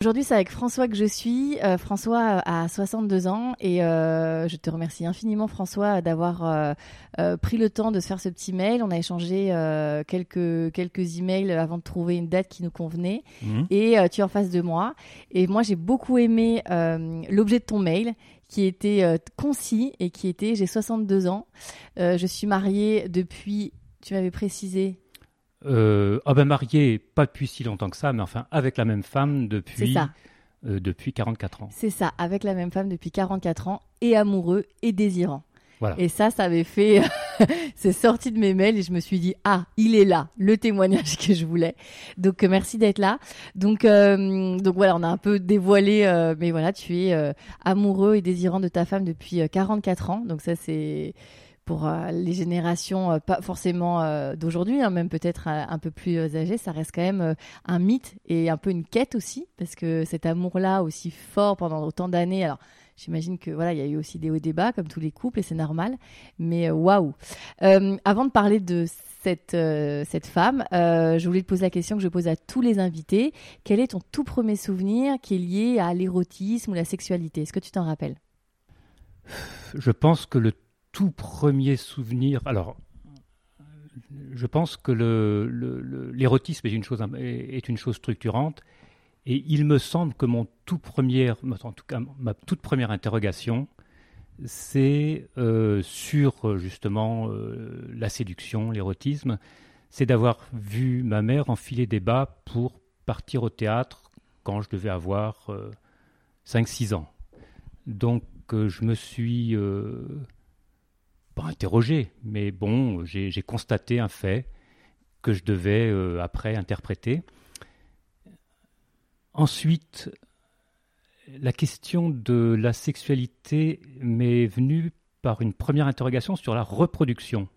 Aujourd'hui, c'est avec François que je suis. Euh, François a 62 ans et euh, je te remercie infiniment, François, d'avoir euh, euh, pris le temps de se faire ce petit mail. On a échangé euh, quelques, quelques emails avant de trouver une date qui nous convenait. Mhm. Et euh, tu es en face de moi. Et moi, j'ai beaucoup aimé euh, l'objet de ton mail qui était euh, concis et qui était j'ai 62 ans. Euh, je suis mariée depuis, tu m'avais précisé, Euh, ah ben marié, pas depuis si longtemps que ça, mais enfin avec la même femme depuis, ça. euh, depuis 44 ans. c'est ça, avec la même femme depuis 44 ans et amoureux et désirant. Voilà. Et ça, ça avait fait. c'est sorti de mes mails et je me suis dit ah, il est là, le témoignage que je voulais. Donc euh, merci d'être là. Donc euh, donc voilà, on a un peu dévoilé, euh, mais voilà, tu es euh, amoureux et désirant de ta femme depuis euh, 44 ans. Donc ça c'est pour euh, les générations euh, pas forcément euh, d'aujourd'hui, hein, même peut-être un peu plus âgées, ça reste quand même un mythe et un peu une quête aussi, parce que cet amour-là aussi fort pendant autant d'années. Alors J'imagine que voilà, il y a eu aussi des hauts bas comme tous les couples et c'est normal. Mais waouh. Avant de parler de cette cette femme, je voulais te poser la question que je pose à tous les invités. Quel est ton tout premier souvenir qui est lié à l'érotisme ou la sexualité? Est-ce que tu t'en rappelles? Je pense que le tout premier souvenir, alors je pense que l'érotisme est une chose structurante. Et il me semble que mon tout premier, en tout cas ma toute première interrogation, c'est euh, sur euh, justement euh, la séduction, l'érotisme, c'est d'avoir vu ma mère enfiler des bas pour partir au théâtre quand je devais avoir 5-6 ans. Donc euh, je me suis euh, pas interrogé, mais bon, j'ai constaté un fait que je devais euh, après interpréter. Ensuite, la question de la sexualité m'est venue par une première interrogation sur la reproduction.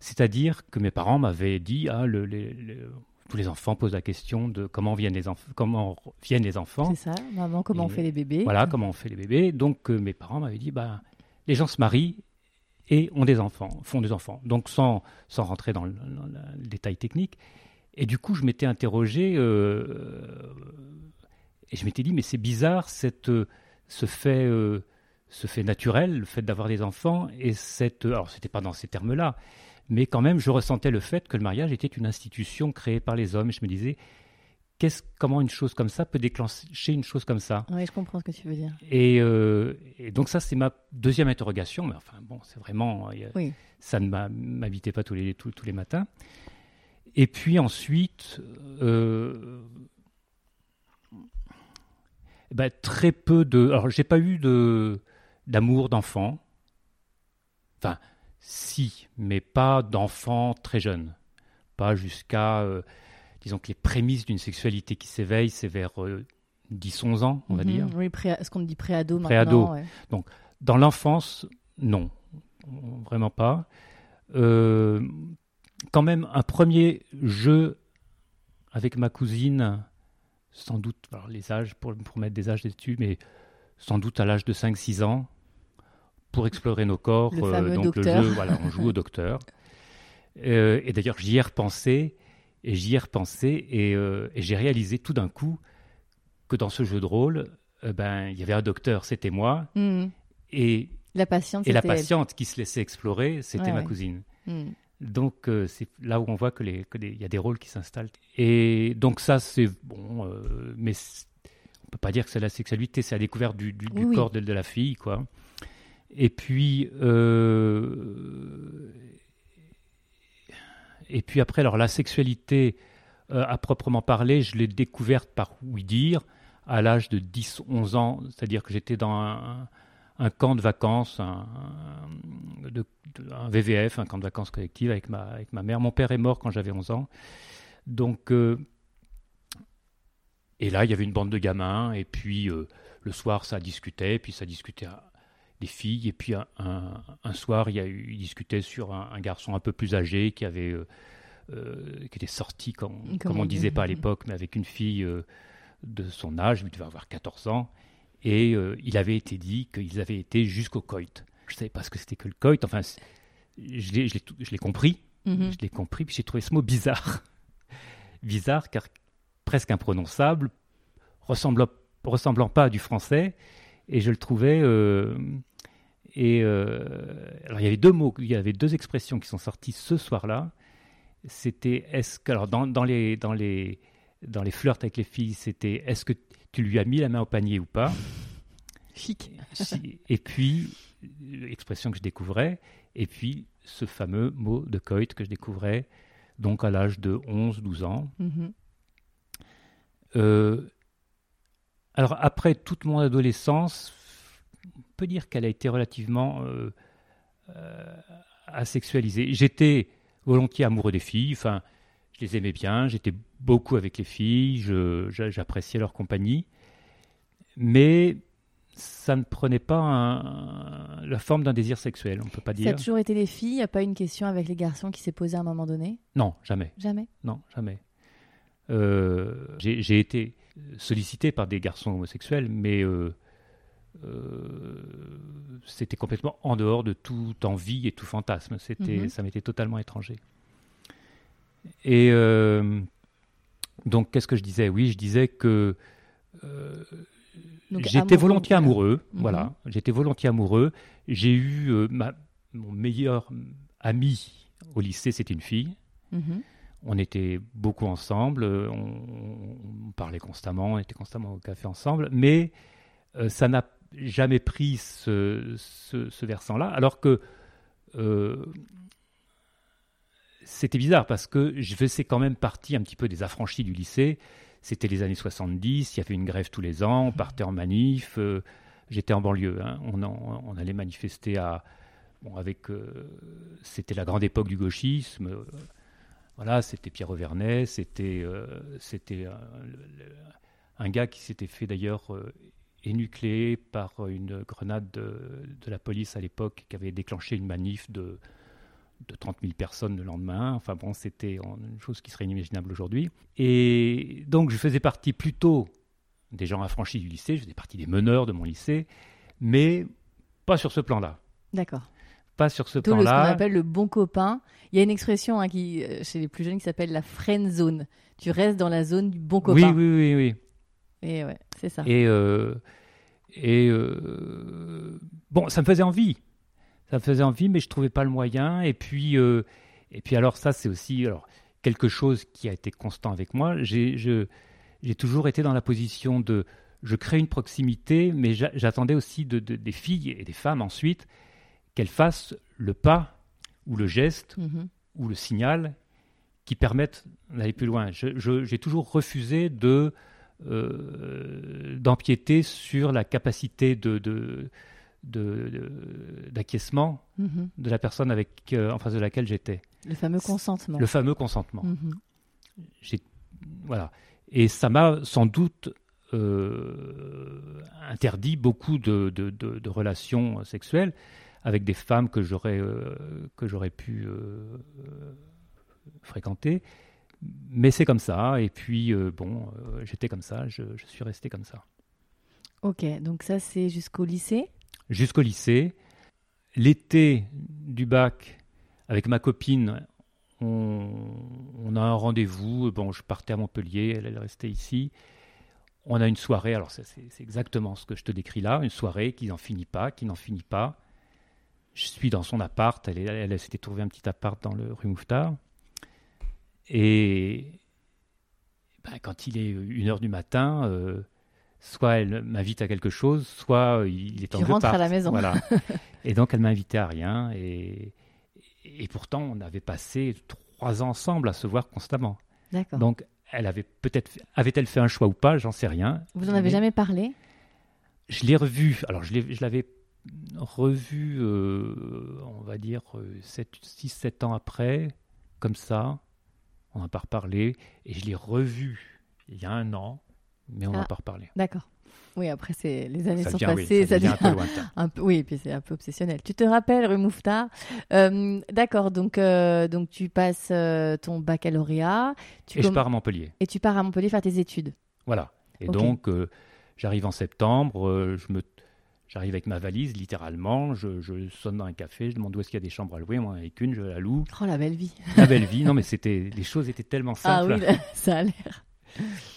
C'est-à-dire que mes parents m'avaient dit, ah, le- tous les enfants posent la question de comment viennent les, enf- comment viennent les enfants. C'est ça, maman, comment on fait les bébés Voilà comment on fait les bébés. Donc euh, mes parents m'avaient dit, bah, les gens se marient et ont des enfants, font des enfants. Donc sans, sans rentrer dans le, détail technique. Et du coup, je m'étais interrogé euh, et je m'étais dit, mais c'est bizarre cette, euh, ce fait, euh, ce fait naturel, le fait d'avoir des enfants et cette, alors c'était pas dans ces termes-là, mais quand même, je ressentais le fait que le mariage était une institution créée par les hommes. Et je me disais, qu'est-ce, comment une chose comme ça peut déclencher une chose comme ça? Oui, je comprends ce que tu veux dire. et, euh, et donc ça, c'est ma deuxième interrogation. Mais enfin, bon, c'est vraiment... a- Oui. Ça ne m'habitait pas tous les, tous, tous les matins. Et puis ensuite, euh, ben, très peu de... Alors, j'ai pas eu de d'amour d'enfant. Enfin, si, mais pas d'enfant très jeune. Pas jusqu'à... euh, disons que les prémices d'une sexualité qui s'éveille, c'est vers euh, 10-11 ans, on va Mhm, dire. Oui, pré- ce qu'on dit préado Préado. maintenant. ouais. Dans l'enfance, non, vraiment pas. Euh, quand même, un premier jeu avec ma cousine, sans doute, alors les âges, pour, pour mettre des âges dessus, mais sans doute à l'âge de 5-6 ans, pour explorer nos corps. Le fameux donc docteur. le jeu, voilà, on joue au docteur. Euh, et d'ailleurs, j'y ai repensé, et j'y ai repensé, et, euh, et j'ai réalisé tout d'un coup que dans ce jeu de rôle, euh, ben, il y avait un docteur, c'était moi, Mhm. et, La patiente, et la elle. patiente qui se laissait explorer, c'était Ouais, ma ouais. cousine. Mhm. Donc euh, c'est là où on voit que les il y a des rôles qui s'installent. Et donc ça c'est bon, mais on peut pas dire que c'est la sexualité, c'est la découverte du, du- du Oui, oui. corps de, de la fille, quoi. Et puis et puis après alors la sexualité euh, à proprement parler, je l'ai découverte par oui dire à l'âge de 10-11 ans, c'est-à-dire que j'étais dans un, camp de vacances, un, VVF, un camp de vacances collectif avec ma, avec ma mère. Mon père est mort quand j'avais 11 ans. Donc, euh, Et là, il y avait une bande de gamins, et puis euh, le soir, ça discutait, puis ça discutait des filles, et puis un, un, soir, il, y a eu, il discutait sur un, garçon un peu plus âgé qui avait euh, euh, qui était sorti, comme, comme on disait pas à l'époque, mais avec une fille de son âge, il devait avoir 14 ans, et il avait été dit qu'ils avaient été jusqu'au coït. Je ne savais pas ce que c'était que le coït, enfin, je l'ai compris, mhm. je l'ai compris, puis j'ai trouvé ce mot bizarre. bizarre, car presque imprononçable, ressemblant, ressemblant pas à du français, et je le trouvais. Euh, et euh, alors il y avait deux mots, il y avait deux expressions qui sont sorties ce soir-là. C'était est-ce que alors dans, dans, les dans les dans les flirts avec les filles, c'était est-ce que tu lui as mis la main au panier ou pas? Chic. et puis l'expression que je découvrais, et puis ce fameux mot de coït que je découvrais donc à l'âge de 11-12 ans. Mm-hmm. Euh, alors après toute mon adolescence, on peut dire qu'elle a été relativement euh, euh, asexualisée. J'étais volontiers amoureux des filles, enfin, je les aimais bien, j'étais beaucoup avec les filles, j'appréciais leur compagnie, mais ça ne prenait pas la forme d'un désir sexuel, on peut pas dire. Ça a toujours été les filles, il n'y a pas une question avec les garçons qui s'est posée à un moment donné? Non, jamais. Jamais? Non, jamais. Euh, j'ai été sollicité par des garçons homosexuels, mais euh, euh, c'était complètement en dehors de toute envie et tout fantasme. C'était, mhm. Ça m'était totalement étranger. Et donc, qu'est-ce que je disais? Oui, je disais que j'étais volontiers amoureux. Mhm. Voilà, j'étais volontiers amoureux. J'ai eu ma, mon meilleur ami au lycée, c'était une fille. Mhm. On était beaucoup ensemble, euh, on, parlait constamment, on était constamment au café ensemble, mais euh, ça n'a jamais pris ce, versant-là, alors que euh, c'était bizarre parce que je faisais quand même partie un petit peu des affranchis du lycée. C'était les années 70, il y avait une grève tous les ans, on partait en manif. J'étais en banlieue, hein. on, allait manifester à. Bon, avec. c'était la grande époque du gauchisme. Voilà, c'était Pierre Auvernet, c'était euh, un, gars qui s'était fait d'ailleurs euh, énucléer par une grenade de, la police à l'époque qui avait déclenché une manif de, de 30 000 personnes le lendemain. Enfin bon, c'était une chose qui serait inimaginable aujourd'hui. Et donc je faisais partie plutôt des gens affranchis du lycée, je faisais partie des meneurs de mon lycée, mais pas sur ce plan-là. D'accord pas sur ce plan-là. ce qu'on appelle le bon copain. Il y a une expression hein, qui, euh, chez les plus jeunes qui s'appelle la friend zone. Tu restes dans la zone du bon copain. Oui, oui, oui, oui. Et ouais, c'est ça. Et, euh, et euh, bon, ça me faisait envie. Ça me faisait envie, mais je trouvais pas le moyen. Et puis, et puis alors ça, c'est aussi alors quelque chose qui a été constant avec moi. J'ai, j'ai toujours été dans la position de, je crée une proximité, mais j'attendais aussi de, des filles et des femmes ensuite qu'elle fasse le pas ou le geste mhm. ou le signal qui permettent d'aller plus loin. J'ai toujours refusé de euh, d'empiéter sur la capacité de, d'acquiescement de, mhm. de, la personne avec, euh, en face de laquelle j'étais. Le fameux consentement. Le fameux consentement. Mhm. Voilà. Et ça m'a sans doute euh, interdit beaucoup de, de, relations sexuelles avec des femmes que j'aurais euh, que j'aurais pu euh, fréquenter. Mais c'est comme ça. Et puis euh, bon, j'étais comme ça. Je, suis resté comme ça. Ok, donc ça c'est jusqu'au lycée? Jusqu'au lycée. L'été du bac, avec ma copine, on, a un rendez-vous. Bon, je partais à Montpellier, elle, elle restait ici. On a une soirée, alors c'est exactement ce que je te décris là, une soirée qui n'en finit pas, qui n'en finit pas. Je suis dans son appart. Elle, elle, s'était trouvée un petit appart dans le rue Mouffetard. Et ben, quand il est une heure du matin, euh, soit elle m'invite à quelque chose, soit il est en rentre à la maison. Voilà. et donc elle m'a invité à rien. Et, et pourtant, on avait passé trois ans ensemble à se voir constamment. D'accord. Donc elle avait peut-être avait-elle fait un choix ou pas, j'en sais rien. Vous n'en avez jamais parlé? Je l'ai revu. Alors je l'avais revu, euh, on va dire, 6-7 ans après, comme ça. On n'a pas reparlé. Et je l'ai revu il y a un an, mais on Ah. n'en a pas reparlé. D'accord. Oui, après, c'est les années Ça sont devient, oui, passées, ça devient un peu lointain. un peu, oui, et puis c'est un peu obsessionnel. Tu te rappelles, rue Mouffetard Euh, D'accord, donc, euh, donc tu passes euh, ton baccalauréat tu Et je pars à Montpellier. et tu pars à Montpellier faire tes études. Voilà. Et donc, euh, j'arrive en septembre, euh, je me, j'arrive avec ma valise, littéralement, je, je sonne dans un café, je demande où est-ce qu'il y a des chambres à louer, moi, avec une, je la loue. Oh, la belle vie. La belle vie, non mais c'était, les choses étaient tellement Ah simples. oui, là, ça a l'air.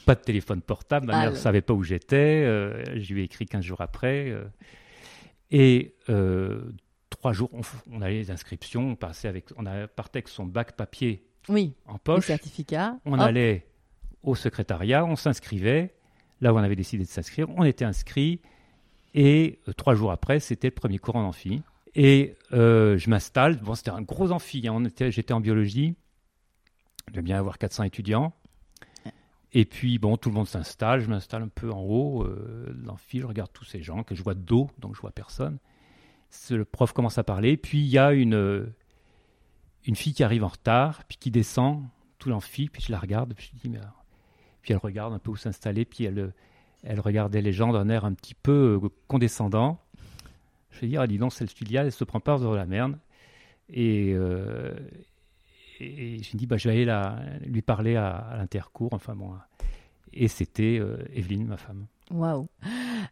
Pas de téléphone portable, ma Ah, mère ne le- savait pas où j'étais, euh, je lui ai écrit 15 jours après. euh, et euh, trois jours, on, allait les inscriptions, on, passait avec, on a, partait avec son bac papier Oui, en poche, certificats. on Hop. allait au secrétariat, on s'inscrivait, là où on avait décidé de s'inscrire, on était inscrit, et euh, trois jours après, c'était le premier cours en amphi. Et euh, je m'installe, bon, c'était un gros amphi, hein, j'étais en biologie, il devait bien avoir 400 étudiants. Et puis, bon, tout le monde s'installe, je m'installe un peu en haut euh, l'amphi, je regarde tous ces gens que je vois de dos, donc je vois personne. Le prof commence à parler, puis il y a une, euh, une fille qui arrive en retard, puis qui descend tout l'amphi, puis je la regarde, puis je dis, mais Puis elle regarde un peu où s'installer, puis elle, elle regardait les gens d'un air un petit peu euh, condescendant. Je vais dire, ah, dis donc, celle là elle se prend pas vers la merde. Et, euh, et je me dis, bah, je vais aller la- lui parler à, à l'intercours, enfin bon. Et c'était euh, Evelyne, ma femme. Waouh.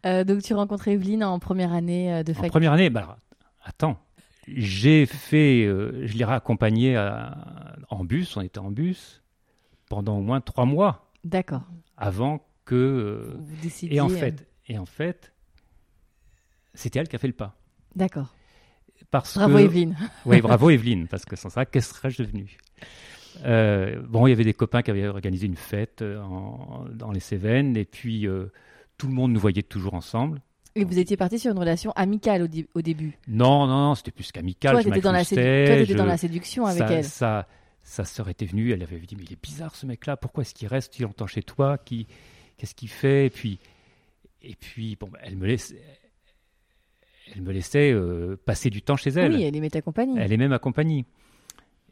Euh, donc tu rencontres Evelyne en première année euh, de En fac. première année, bah, attends, j'ai fait, euh, je l'ai raccompagné à- en bus, on était en bus pendant au moins trois mois D'accord. avant que. euh, Vous décidiez, et en fait, et en fait, c'était elle qui a fait le pas. D'accord. Parce Bravo que, Evelyne. Oui, bravo Evelyne, parce que sans ça, qu'est-ce serais-je devenu? Euh, Bon, il y avait des copains qui avaient organisé une fête euh, en- dans les Cévennes, et puis euh, tout le monde nous voyait toujours ensemble. Et vous étiez parti sur une relation amicale au, début? Non, non, non, c'était plus qu'amical. Toi, tu étais, dans la, toi, je- dans la séduction avec elle. Sa, sa sœur était venue, elle avait dit Mais il est bizarre ce mec-là, pourquoi est-ce qu'il reste si longtemps chez toi Qui, Qu'est-ce qu'il fait Et puis, et puis bon, bah, elle me laissait, elle me laissait euh, passer du temps chez elle. Oui, elle aimait ta compagnie. Elle aimait ma compagnie.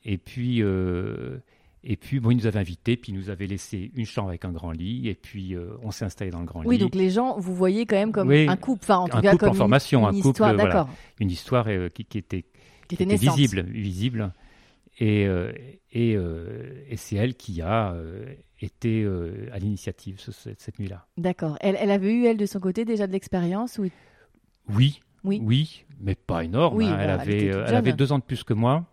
Et puis, euh, et puis bon, il nous avait invités, puis il nous avait laissé une chambre avec un grand lit, et puis euh, on s'est installé dans le grand Oui, lit. donc les gens, vous voyez quand même comme Oui, un couple. Enfin, en tout un cas, couple comme en une- formation, une un couple, histoire, voilà. Une histoire euh, qui, qui était qui était visible, visible. Et, et, et c'est elle qui a été euh, à l'initiative ce- cette, cette nuit-là. D'accord. Elle, elle avait eu, elle, de son côté, déjà de l'expérience ou... Oui, Oui. oui, mais pas énorme. Oui, hein. bah, elle, avait, était euh, elle jeune. avait deux ans de plus que moi.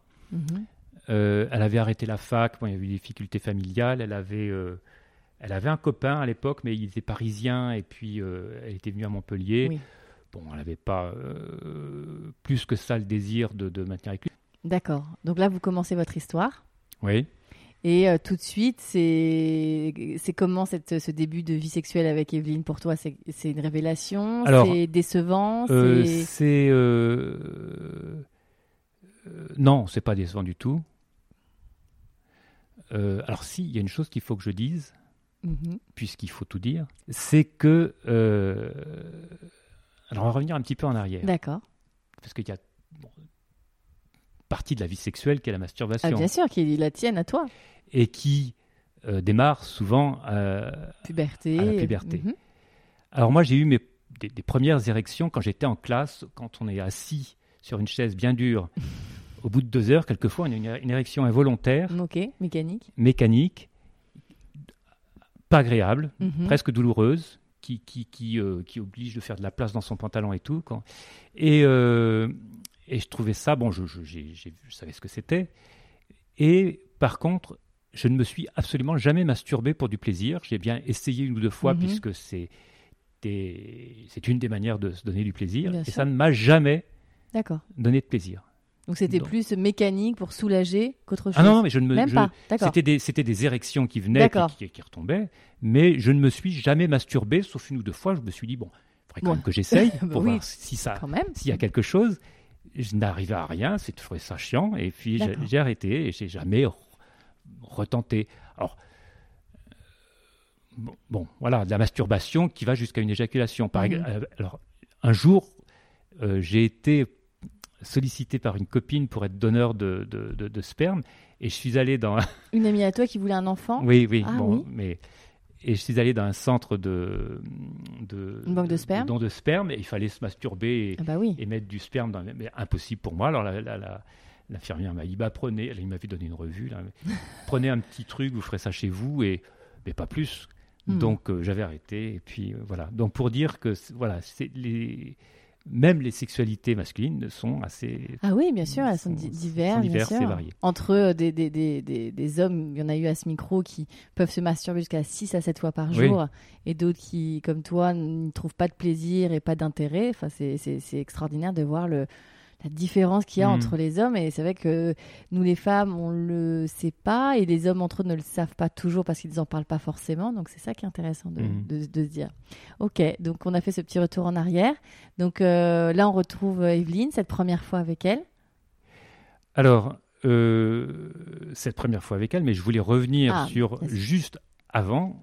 Euh, elle avait arrêté la fac. Bon, il y avait eu des difficultés familiales. Elle avait, euh, elle avait un copain à l'époque, mais il était parisien. Et puis, elle était venue à Montpellier. Oui. Bon, elle n'avait pas plus que ça le désir de, de maintenir avec lui. D'accord. Donc là, vous commencez votre histoire. Oui. Et euh, tout de suite, c'est comment cette, ce début de vie sexuelle avec Evelyne pour toi C'est une révélation C'est décevant Euh, c'est- euh, non, c'est pas décevant du tout. Alors si, il y a une chose qu'il faut que je dise, Mhm. puisqu'il faut tout dire, c'est que euh, alors on va revenir un petit peu en arrière, D'accord. parce qu'il y a partie de la vie sexuelle qui est la Ah, masturbation bien sûr, qui la tienne à toi. et qui euh, démarre souvent. euh, Puberté. À la puberté. Mhm. Alors moi, j'ai eu mes, des, des premières érections quand j'étais en classe, quand on est assis sur une chaise bien dure. Au bout de deux heures, quelquefois, on a une, une érection involontaire, Ok, mécanique. mécanique, pas agréable, Mhm. presque douloureuse, qui, qui, qui, euh, qui oblige de faire de la place dans son pantalon et tout. quand- Et, euh, et je trouvais ça, bon, je, je, savais ce que c'était. Et par contre, je ne me suis absolument jamais masturbé pour du plaisir. J'ai bien essayé une ou deux fois, Mhm. puisque c'est c'est une des manières de se donner du plaisir. Bien et sûr. ça ne m'a jamais donné de plaisir. Donc c'était plus mécanique pour soulager qu'autre chose. Ah non, mais je ne me. C'était des, c'était des érections qui venaient, qui, qui, qui retombaient, mais je ne me suis jamais masturbé, sauf une ou deux fois. Je me suis dit, bon, il faudrait quand même que j'essaye Bah pour oui. voir si ça, s'il y a quelque chose. Je n'arrivais à rien, c'est trouvé ça chiant, et puis j'ai arrêté et j'ai jamais re- retenté. Alors, bon, bon, voilà, de la masturbation qui va jusqu'à une éjaculation. Par Mhm. euh, alors, un jour, euh, j'ai été sollicité par une copine pour être donneur de, de, de- de sperme, et je suis allé dans Une amie à toi qui voulait un enfant? Oui, oui, Ah bon, oui. mais Et je suis allé dans un centre de, de, Une banque de sperme don de sperme et il fallait se masturber et, Ah bah oui. et mettre du sperme dans mais impossible pour moi. Alors la, la- la- l'infirmière m'a dit bah prenez, elle m'avait donné une revue là, prenez un petit truc, vous ferez ça chez vous et mais pas plus. Hmm. Donc euh, j'avais arrêté et puis euh, voilà. Donc pour dire que voilà, c'est les même les sexualités masculines sont assez Ah oui, bien sûr, elles sont, sont- di- sont diverses, variées. Entre euh, des, des, des, des, hommes, il y en a eu à ce micro qui peuvent se masturber jusqu'à 6 à 7 fois par Oui. jour, et d'autres qui, comme toi, ne trouvent pas de plaisir et pas d'intérêt. Enfin, c'est extraordinaire de voir le, la différence qu'il y a Mm. entre les hommes. Et c'est vrai que nous, les femmes, on le sait pas, et les hommes entre eux ne le savent pas toujours parce qu'ils n'en parlent pas forcément. Donc c'est ça qui est intéressant de, Mm. de- de se dire. Ok, donc on a fait ce petit retour en arrière. Donc euh, là, on retrouve euh, Evelyne, cette première fois avec elle. Alors, euh, cette première fois avec elle, mais je voulais revenir Ah, sur juste avant,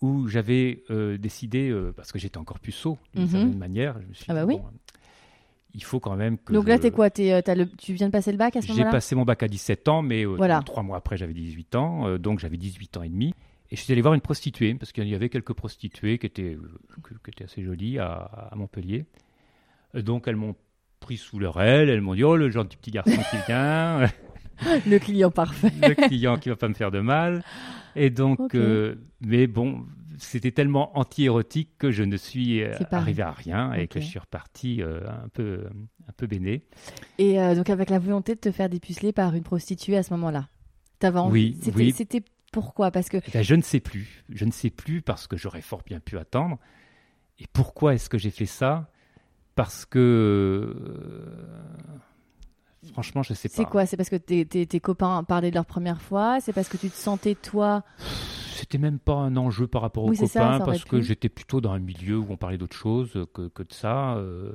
où j'avais euh, décidé, parce que j'étais encore plus sot d'une Mhm. certaine manière, je me suis Ah bah dit, oui. bon, il faut quand même que. Donc je- là, t'es quoi euh, t'as le... Tu viens de passer le bac à ce J'ai moment-là passé mon bac à 17 ans, mais euh, Voilà. trois mois après, j'avais 18 ans, euh, donc j'avais 18 ans et demi. Et je suis allé voir une prostituée, parce qu'il y avait quelques prostituées qui étaient, qui étaient assez jolies à, à Montpellier. Donc elles m'ont pris sous leur aile, elles m'ont dit Oh, le gentil petit garçon qui vient, Le client parfait. le client qui va pas me faire de mal. Et donc, euh, mais bon, c'était tellement anti-érotique que je ne suis euh, arrivé à rien et que je suis reparti euh, un peu, un peu béné. Et euh, donc avec la volonté de te faire dépuceler par une prostituée à ce moment-là. T'avais envie. Oui, C'était, oui. c'était pourquoi? Parce que Eh ben, je ne sais plus. Je ne sais plus parce que j'aurais fort bien pu attendre. Et pourquoi est-ce que j'ai fait ça? Parce que. Franchement, je ne sais pas. c'est quoi? C'est parce que tes, tes, tes copains parlaient de leur première fois? C'est parce que tu te sentais toi? C'était même pas un enjeu par rapport aux Oui, c'est ça, copains, ça parce que j'étais plutôt dans un milieu où on parlait d'autre chose que, que de ça. euh,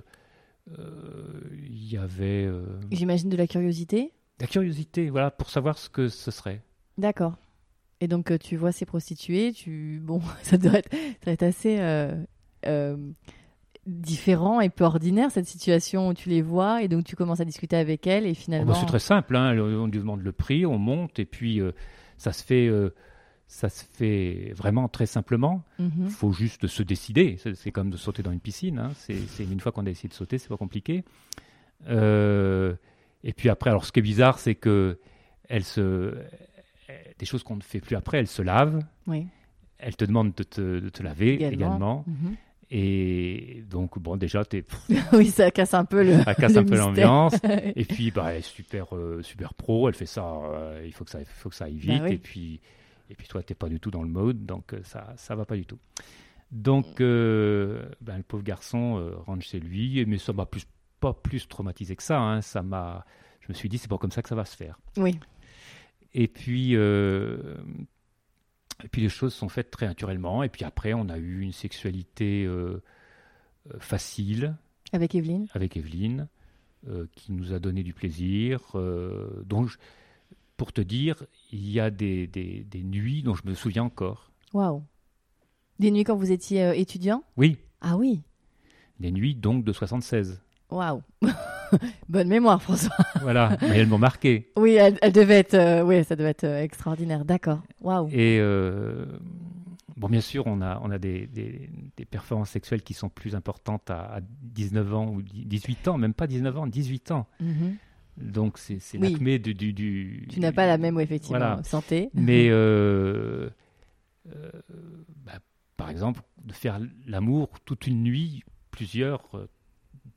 euh, Il y avait euh, J'imagine de la curiosité. la curiosité, voilà, pour savoir ce que ce serait. D'accord. Et donc tu vois ces prostituées, tu bon, ça doit être, ça doit être assez euh, différent et peu ordinaire cette situation où tu les vois et donc tu commences à discuter avec elles et Oh, finalement. bah, c'est très simple, hein, on lui demande le prix, on monte, et puis euh, ça se fait. euh, ça se fait vraiment très simplement. Mhm. Il faut juste se décider. C'est comme de sauter dans une piscine. hein. C'est une fois qu'on a essayé de sauter, c'est pas compliqué. Euh, et puis après, alors ce qui est bizarre, c'est que elle se, des choses qu'on ne fait plus après, elle se lave. Oui. Elle te demande de te, de te laver Également. également. Mhm. Et donc, bon, déjà, t'es- oui, ça casse un peu le. ça casse le un peu l'ambiance. Et puis, bah, elle est super, euh, super pro. Elle fait ça. euh, il faut que ça, faut que ça aille Bah vite. oui. Et puis, et puis toi, t'es pas du tout dans le mode, donc euh, ça, ça va pas du tout. Donc, euh, ben, le pauvre garçon rentre chez lui, mais ça m'a plus, pas plus traumatisé que ça. hein. Ça m'a, je me suis dit, c'est pas comme ça que ça va se faire. Oui. Et puis, et puis les choses sont faites très naturellement. Et puis après, on a eu une sexualité euh, euh, facile Avec Evelyne. avec Evelyne, euh, qui nous a donné du plaisir. euh, dont je- pour te dire, il y a des, des- des nuits dont je me souviens encore. Waouh. Des nuits quand vous étiez étudiant? Oui, Ah oui. des nuits donc de 76. Waouh. Bonne mémoire, François. Voilà, mais elles m'ont marqué. Oui, elle, elle devait être. euh, oui, ça devait être euh, extraordinaire. D'accord. Waouh. Et euh, bon, bien sûr, on a, on a des, des- des performances sexuelles qui sont plus importantes à, à 19 ans ou 18 ans, même pas 19 ans, 18 ans. Mhm. Donc c'est Oui. l'acmé du, du, du- Tu n'as pas la même, effectivement, Voilà. santé. Mais euh, euh, bah, par exemple, de faire l'amour toute une nuit, plusieurs,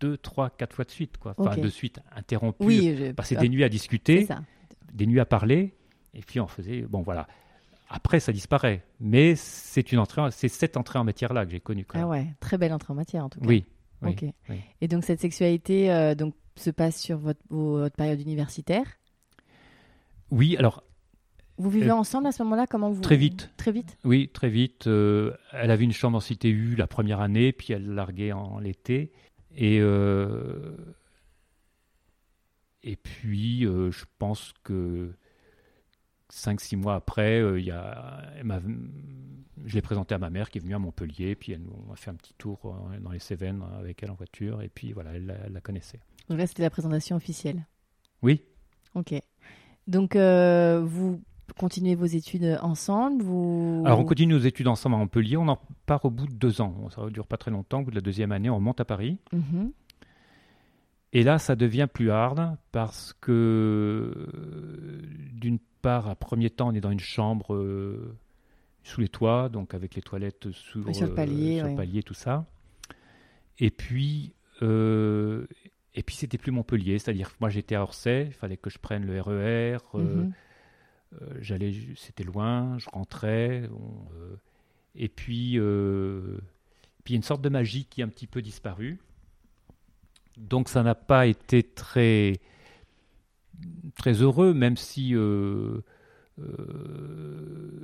deux, trois, quatre fois de suite, quoi. Enfin, de suite interrompu. Oui, je... Passer ah, des nuits à discuter, des nuits à parler, et puis on faisait. Bon, voilà. Après, ça disparaît. Mais c'est une entrée, en- c'est cette entrée en matière là que j'ai connue. Quand Ah même. ouais, très belle entrée en matière en tout cas. Oui. oui, Ok. oui. Et donc cette sexualité euh, donc se passe sur votre période universitaire? Oui, alors Vous vivez Euh, ensemble à ce moment-là? Comment vous très vite. Très vite? Oui, très vite. euh, elle avait une chambre en cité U la première année, puis elle larguait en l'été. Et, euh, et puis, euh, je pense que 5-6 mois après, euh, y a, je l'ai présenté à ma mère qui est venue à Montpellier, puis elle, on a fait un petit tour euh, dans les Cévennes avec elle en voiture, et puis voilà, elle, la- elle la connaissait. Donc là c'était la présentation officielle? Oui, Ok. Donc vous continuez vos études ensemble vous... Alors on continue nos études ensemble à Montpellier, on en part au bout de deux ans. Ça ne dure pas très longtemps, au bout de la deuxième année, on monte à Paris. Mhm. Et là, ça devient plus hard parce que, d'une part, à premier temps, on est dans une chambre euh, sous les toits, donc avec les toilettes sur, Oui, sur le palier, euh, sur le palier, tout ça. Et puis, euh, et puis c'était plus Montpellier, c'est-à-dire moi j'étais à Orsay, il fallait que je prenne le RER, euh, j'allais, c'était loin, je rentrais, euh, et puis, euh, puis il y a une sorte de magie qui a un petit peu disparu. Donc ça n'a pas été très très heureux, même si euh, euh,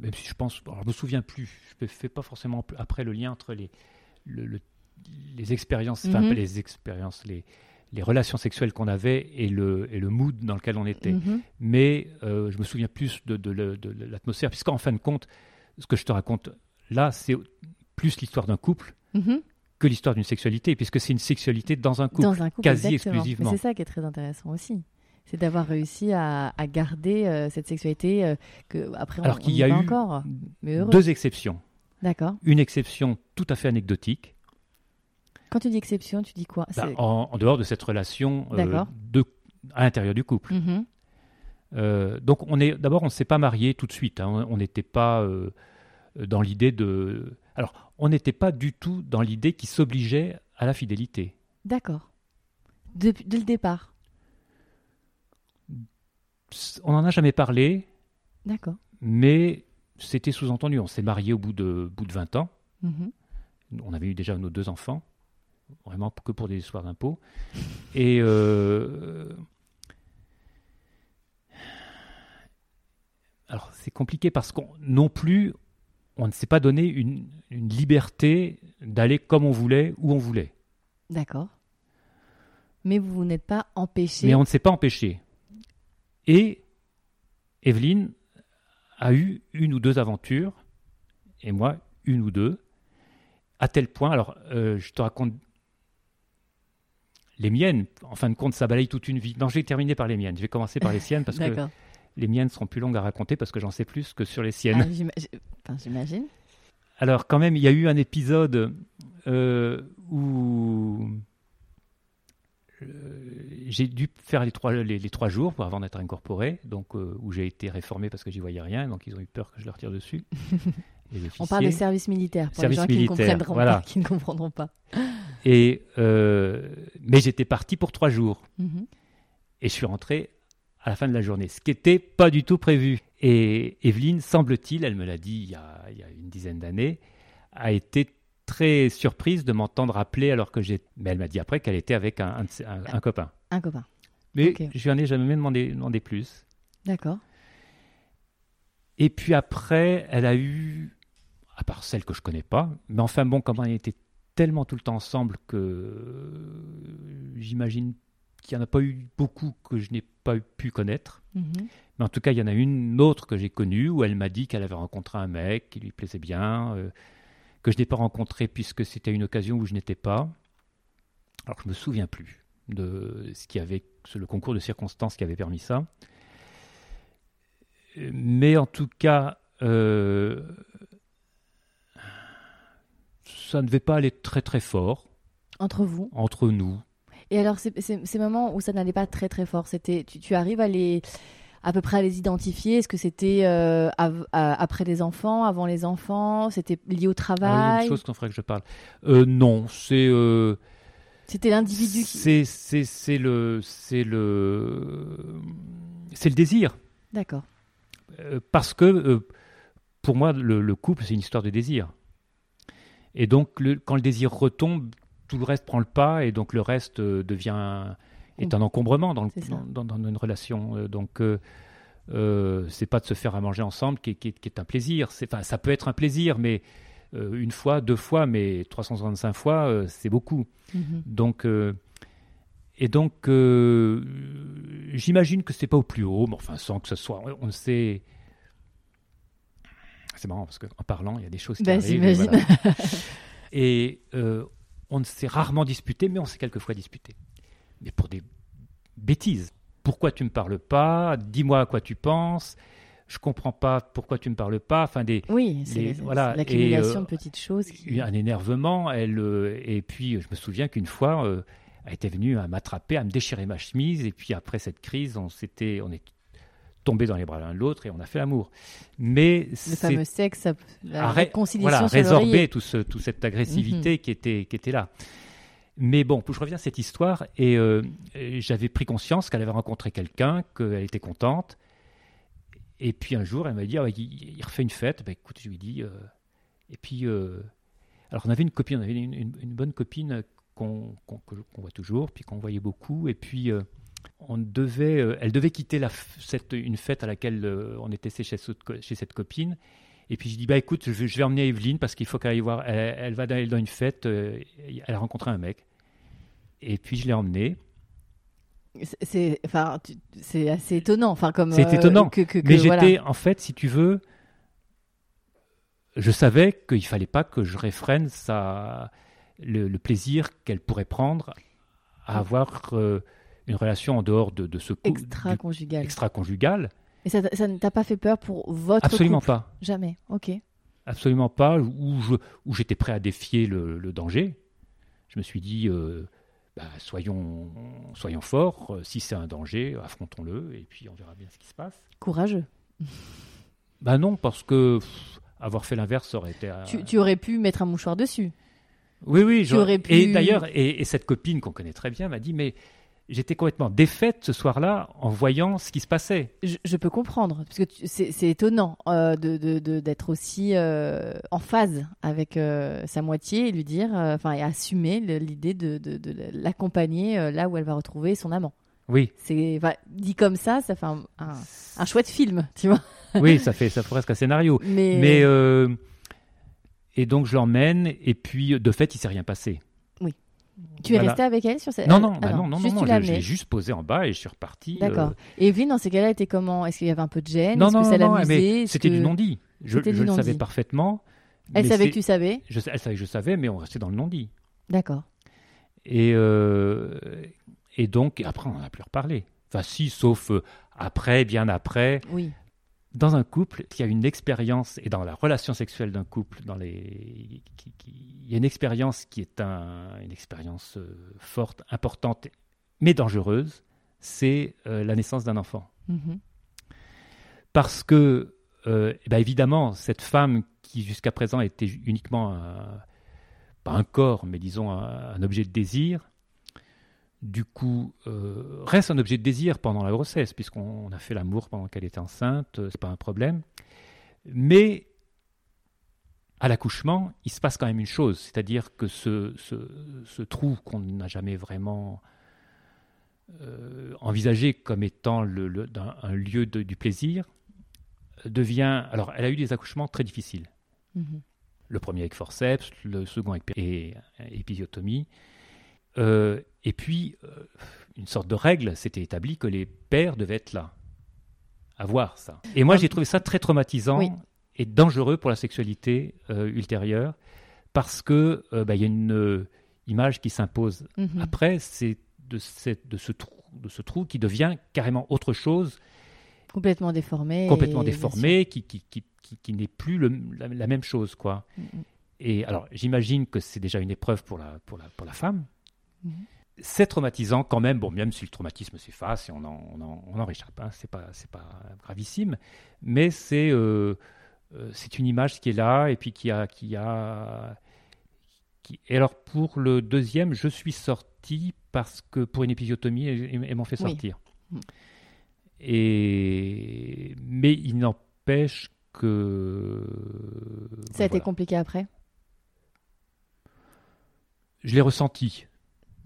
même si je pense, alors je me souviens plus, je ne fais pas forcément après le lien entre les le- le- les expériences, enfin Mhm. les expériences, les les relations sexuelles qu'on avait et le, et le mood dans lequel on était Mhm. mais euh, je me souviens plus de, de le- de l'atmosphère, puisqu'en fin de compte, ce que je te raconte là, c'est plus l'histoire d'un couple Mhm. que l'histoire d'une sexualité, puisque c'est une sexualité dans un couple, Dans un couple, quasi exactement. Exclusivement. C'est ça qui est très intéressant aussi. C'est d'avoir réussi à, à garder euh, cette sexualité euh, que après on, Alors qu'il y y a eu encore. Mais deux exceptions. D'accord. Une exception tout à fait anecdotique, Quand tu dis exception, tu dis quoi? Bah, en, en dehors de cette relation euh, de, à l'intérieur du couple. Mhm. Euh, donc on est d'abord on ne s'est pas marié tout de suite. hein. On n'était pas euh, dans l'idée de. Alors on n'était pas du tout dans l'idée qui s'obligeait à la fidélité. D'accord. Dès le départ? On n'en a jamais parlé, D'accord. mais c'était sous-entendu. On s'est marié au bout de, bout de 20 ans. Mhm. On avait eu déjà nos deux enfants, vraiment que pour des histoires d'impôts. Et euh, alors c'est compliqué parce qu'on non plus, on ne s'est pas donné une, une liberté d'aller comme on voulait, où on voulait. D'accord. Mais vous vous n'êtes pas empêché. Mais on ne s'est pas empêché. Et Evelyne a eu une ou deux aventures, et moi une ou deux, à tel point, alors euh, je te raconte les miennes, en fin de compte ça balaye toute une vie. Non, je vais terminer par les miennes, je vais commencer par les siennes parce que les miennes seront plus longues à raconter parce que j'en sais plus que sur les siennes. Ah, J'imagine. Alors quand même, il y a eu un épisode euh, où euh, j'ai dû faire les trois, les, les trois jours pour avant d'être incorporé, donc euh, où j'ai été réformé parce que j'y voyais rien, donc ils ont eu peur que je leur tire dessus. On parle des officiers. services militaires pour Service les gens qui ne, militaire, comprendront voilà. pas, qui ne comprendront pas. Et euh, mais j'étais parti pour trois jours Mhm. et je suis rentré à la fin de la journée, ce qui n'était pas du tout prévu. Et Evelyne, semble-t-il, elle me l'a dit il y, a, il y a une dizaine d'années, a été très surprise de m'entendre appeler alors que j'ai. Mais elle m'a dit après qu'elle était avec un, un de ses- un- un copain. Un copain. Mais je lui en ai jamais demandé, demandé plus. D'accord. Et puis après, elle a eu, à part celle que je connais pas, mais enfin bon, comme on était tellement tout le temps ensemble que j'imagine qu'il n'y en a pas eu beaucoup que je n'ai pas pu connaître. Mhm. Mais en tout cas, il y en a une autre que j'ai connue où elle m'a dit qu'elle avait rencontré un mec qui lui plaisait bien, euh, que je n'ai pas rencontré puisque c'était une occasion où je n'étais pas. Alors je me souviens plus de ce qui avait, le concours de circonstances qui avait permis ça. Euh, Mais en tout cas, euh, ça ne devait pas aller très très fort Entre vous. entre nous. Et alors, ces, ces- ces moments où ça n'allait pas très très fort, c'était, tu, tu arrives à les, à peu près à les identifier? Est-ce que c'était euh, à- après les enfants, avant les enfants? C'était lié au Ah oui, il y a travail? une chose qu'on ferait que je parle. Euh, non, c'est euh, C'était l'individu qui. c'est le c'est le c'est le désir D'accord. Euh, parce que euh, pour moi le, le couple c'est une histoire de désir et donc le- quand le désir retombe tout le reste prend le pas et donc le reste euh, devient est un encombrement dans, le- C'est ça. dans, dans- dans une relation Euh, donc euh, euh, c'est pas de se faire à manger ensemble qui est, qui est- qui est un plaisir enfin ça peut être un plaisir mais euh, une fois deux fois mais 365 fois c'est beaucoup Mhm. donc, et donc, j'imagine que c'est pas au plus haut, mais enfin, sans que ce soit, on sait. C'est marrant parce qu'en parlant, il y a des choses qui Bah, arrivent. et voilà. Et euh, on ne s'est rarement disputé, mais on s'est quelquefois disputé. Mais pour des bêtises. pourquoi tu me parles pas? Dis-moi à quoi tu penses. Je comprends pas pourquoi tu me parles pas. Enfin des Oui, c'est voilà, l'accumulation euh, de petites choses. qui- un énervement. Elle euh, et puis je me souviens qu'une fois, euh, elle était venue à m'attraper, à me déchirer ma chemise. Et puis après cette crise, on s'était, on est tombés dans les bras l'un de l'autre et on a fait l'amour. Mais Le fameux sexe, la réconciliation voilà, résorber l'oreiller. tout ce, toute cette Mhm. agressivité qui, était, qui était là. Mais bon, je reviens à cette histoire et euh, j'avais pris conscience qu'elle avait rencontré quelqu'un, qu'elle était contente. Et puis un jour, elle m'a dit ah, il, il refait une fête. Ben, écoute, je lui dis. euh, et puis, euh, alors on avait une copine, on avait une, une- une bonne copine qu'on qu'on- que- qu'on voit toujours, puis qu'on voyait beaucoup. Et puis, on devait, euh, elle devait quitter la, cette, une fête à laquelle euh, on était chez, chez cette copine. Et puis je dis bah écoute, je vais, je vais emmener Evelyne parce qu'il faut qu'elle aille voir. Elle, elle va dans, dans une fête. euh, elle a rencontré un mec. Et puis je l'ai emmenée. C'est- enfin, assez étonnant. Enfin, comme C'est étonnant, que, que- que- Mais j'étais en fait, si tu veux, je savais qu'il fallait pas que je réfrène sa, le, le plaisir qu'elle pourrait prendre à avoir euh, une relation en dehors de, de ce couple extra-conjugal. extra-conjugal. Et ça, ne t'a pas fait peur pour votre Absolument couple pas. Jamais. Ok. Absolument pas, où je- où j'étais prêt à défier le, le danger. Je me suis dit, euh, bah, soyons, soyons forts, euh, si c'est un danger, affrontons-le, et puis on verra bien ce qui se passe. Courageux. Bah non, parce que pff, avoir fait l'inverse, aurait été... euh, Tu, tu aurais pu mettre un mouchoir dessus. Oui, oui. je- aurais pu- Et d'ailleurs, et, et cette copine qu'on connaît très bien m'a dit, mais j'étais complètement défaite ce soir-là en voyant ce qui se passait. Je, je peux comprendre, parce que c'est étonnant euh, de- d'être aussi euh, en phase avec euh, sa moitié et lui dire, enfin, et assumer l'idée de, de- de l'accompagner là où elle va retrouver son amant. Oui, C'est dit comme ça, ça fait un, un, un chouette film, tu vois. oui, ça fait, ça fait presque un scénario. Mais, Mais et donc je l'emmène et puis de fait il s'est rien passé. Tu es voilà. resté avec elle sur cette Non non Ah bah non non juste non, tu je, l'ai juste posé en bas et je suis reparti. D'accord. euh, Et Evelyne, dans ces cas-là, était comment? Est-ce qu'il y avait un peu de gêne? Non non que ça non, mais c'était que- du non-dit. Je, le savais parfaitement. Elle savait que tu savais? je, elle savait que je savais, mais on restait dans le non-dit. D'accord. Et, euh, et donc, après, on n'en a plus reparlé. Enfin, si, sauf euh, après, bien après. Oui. Dans un couple, il y a une expérience, et dans la relation sexuelle d'un couple, dans les, il y a une expérience qui est un- une expérience euh, forte, importante, mais dangereuse, c'est euh, la naissance d'un enfant. Mhm. Parce que, euh, eh ben, évidemment, cette femme qui jusqu'à présent était uniquement un, pas un corps, mais disons un, un objet de désir, du coup, euh, reste un objet de désir pendant la grossesse, puisqu'on a fait l'amour pendant qu'elle était enceinte, euh, c'est pas un problème. Mais à l'accouchement, il se passe quand même une chose, c'est-à-dire que ce, ce, ce trou qu'on n'a jamais vraiment euh, envisagé comme étant le, le- d'un- un lieu de- du plaisir devient. Alors, elle a eu des accouchements très difficiles. Mhm. Le premier avec forceps, le second avec épisiotomie. Euh, et puis, euh, une sorte de règle s'était établie que les pères devaient être là, à voir ça. Et moi, j'ai trouvé ça très traumatisant Oui. et dangereux pour la sexualité euh, ultérieure, parce que bah, il y a une image qui s'impose Mhm. après, c'est de, ce trou, de ce trou qui devient carrément autre chose, Complètement déformé. complètement déformé, qui, qui, qui, qui, qui n'est plus le- la, la même chose. quoi. Mhm. Et alors, j'imagine que c'est déjà une épreuve pour la, pour la, pour la femme. Mhm. C'est traumatisant quand même, bon, même si le traumatisme s'efface et on en, on en, on en réchappe, hein, c'est pas, pas gravissime, mais c'est euh, euh, c'est une image qui est là et puis qui a, qui a, qui- Et alors pour le deuxième, je suis sorti parce que pour une épisiotomie, ils, m'ont fait sortir. Mm. Et mais il n'empêche que Ça a été compliqué après? Je l'ai ressenti.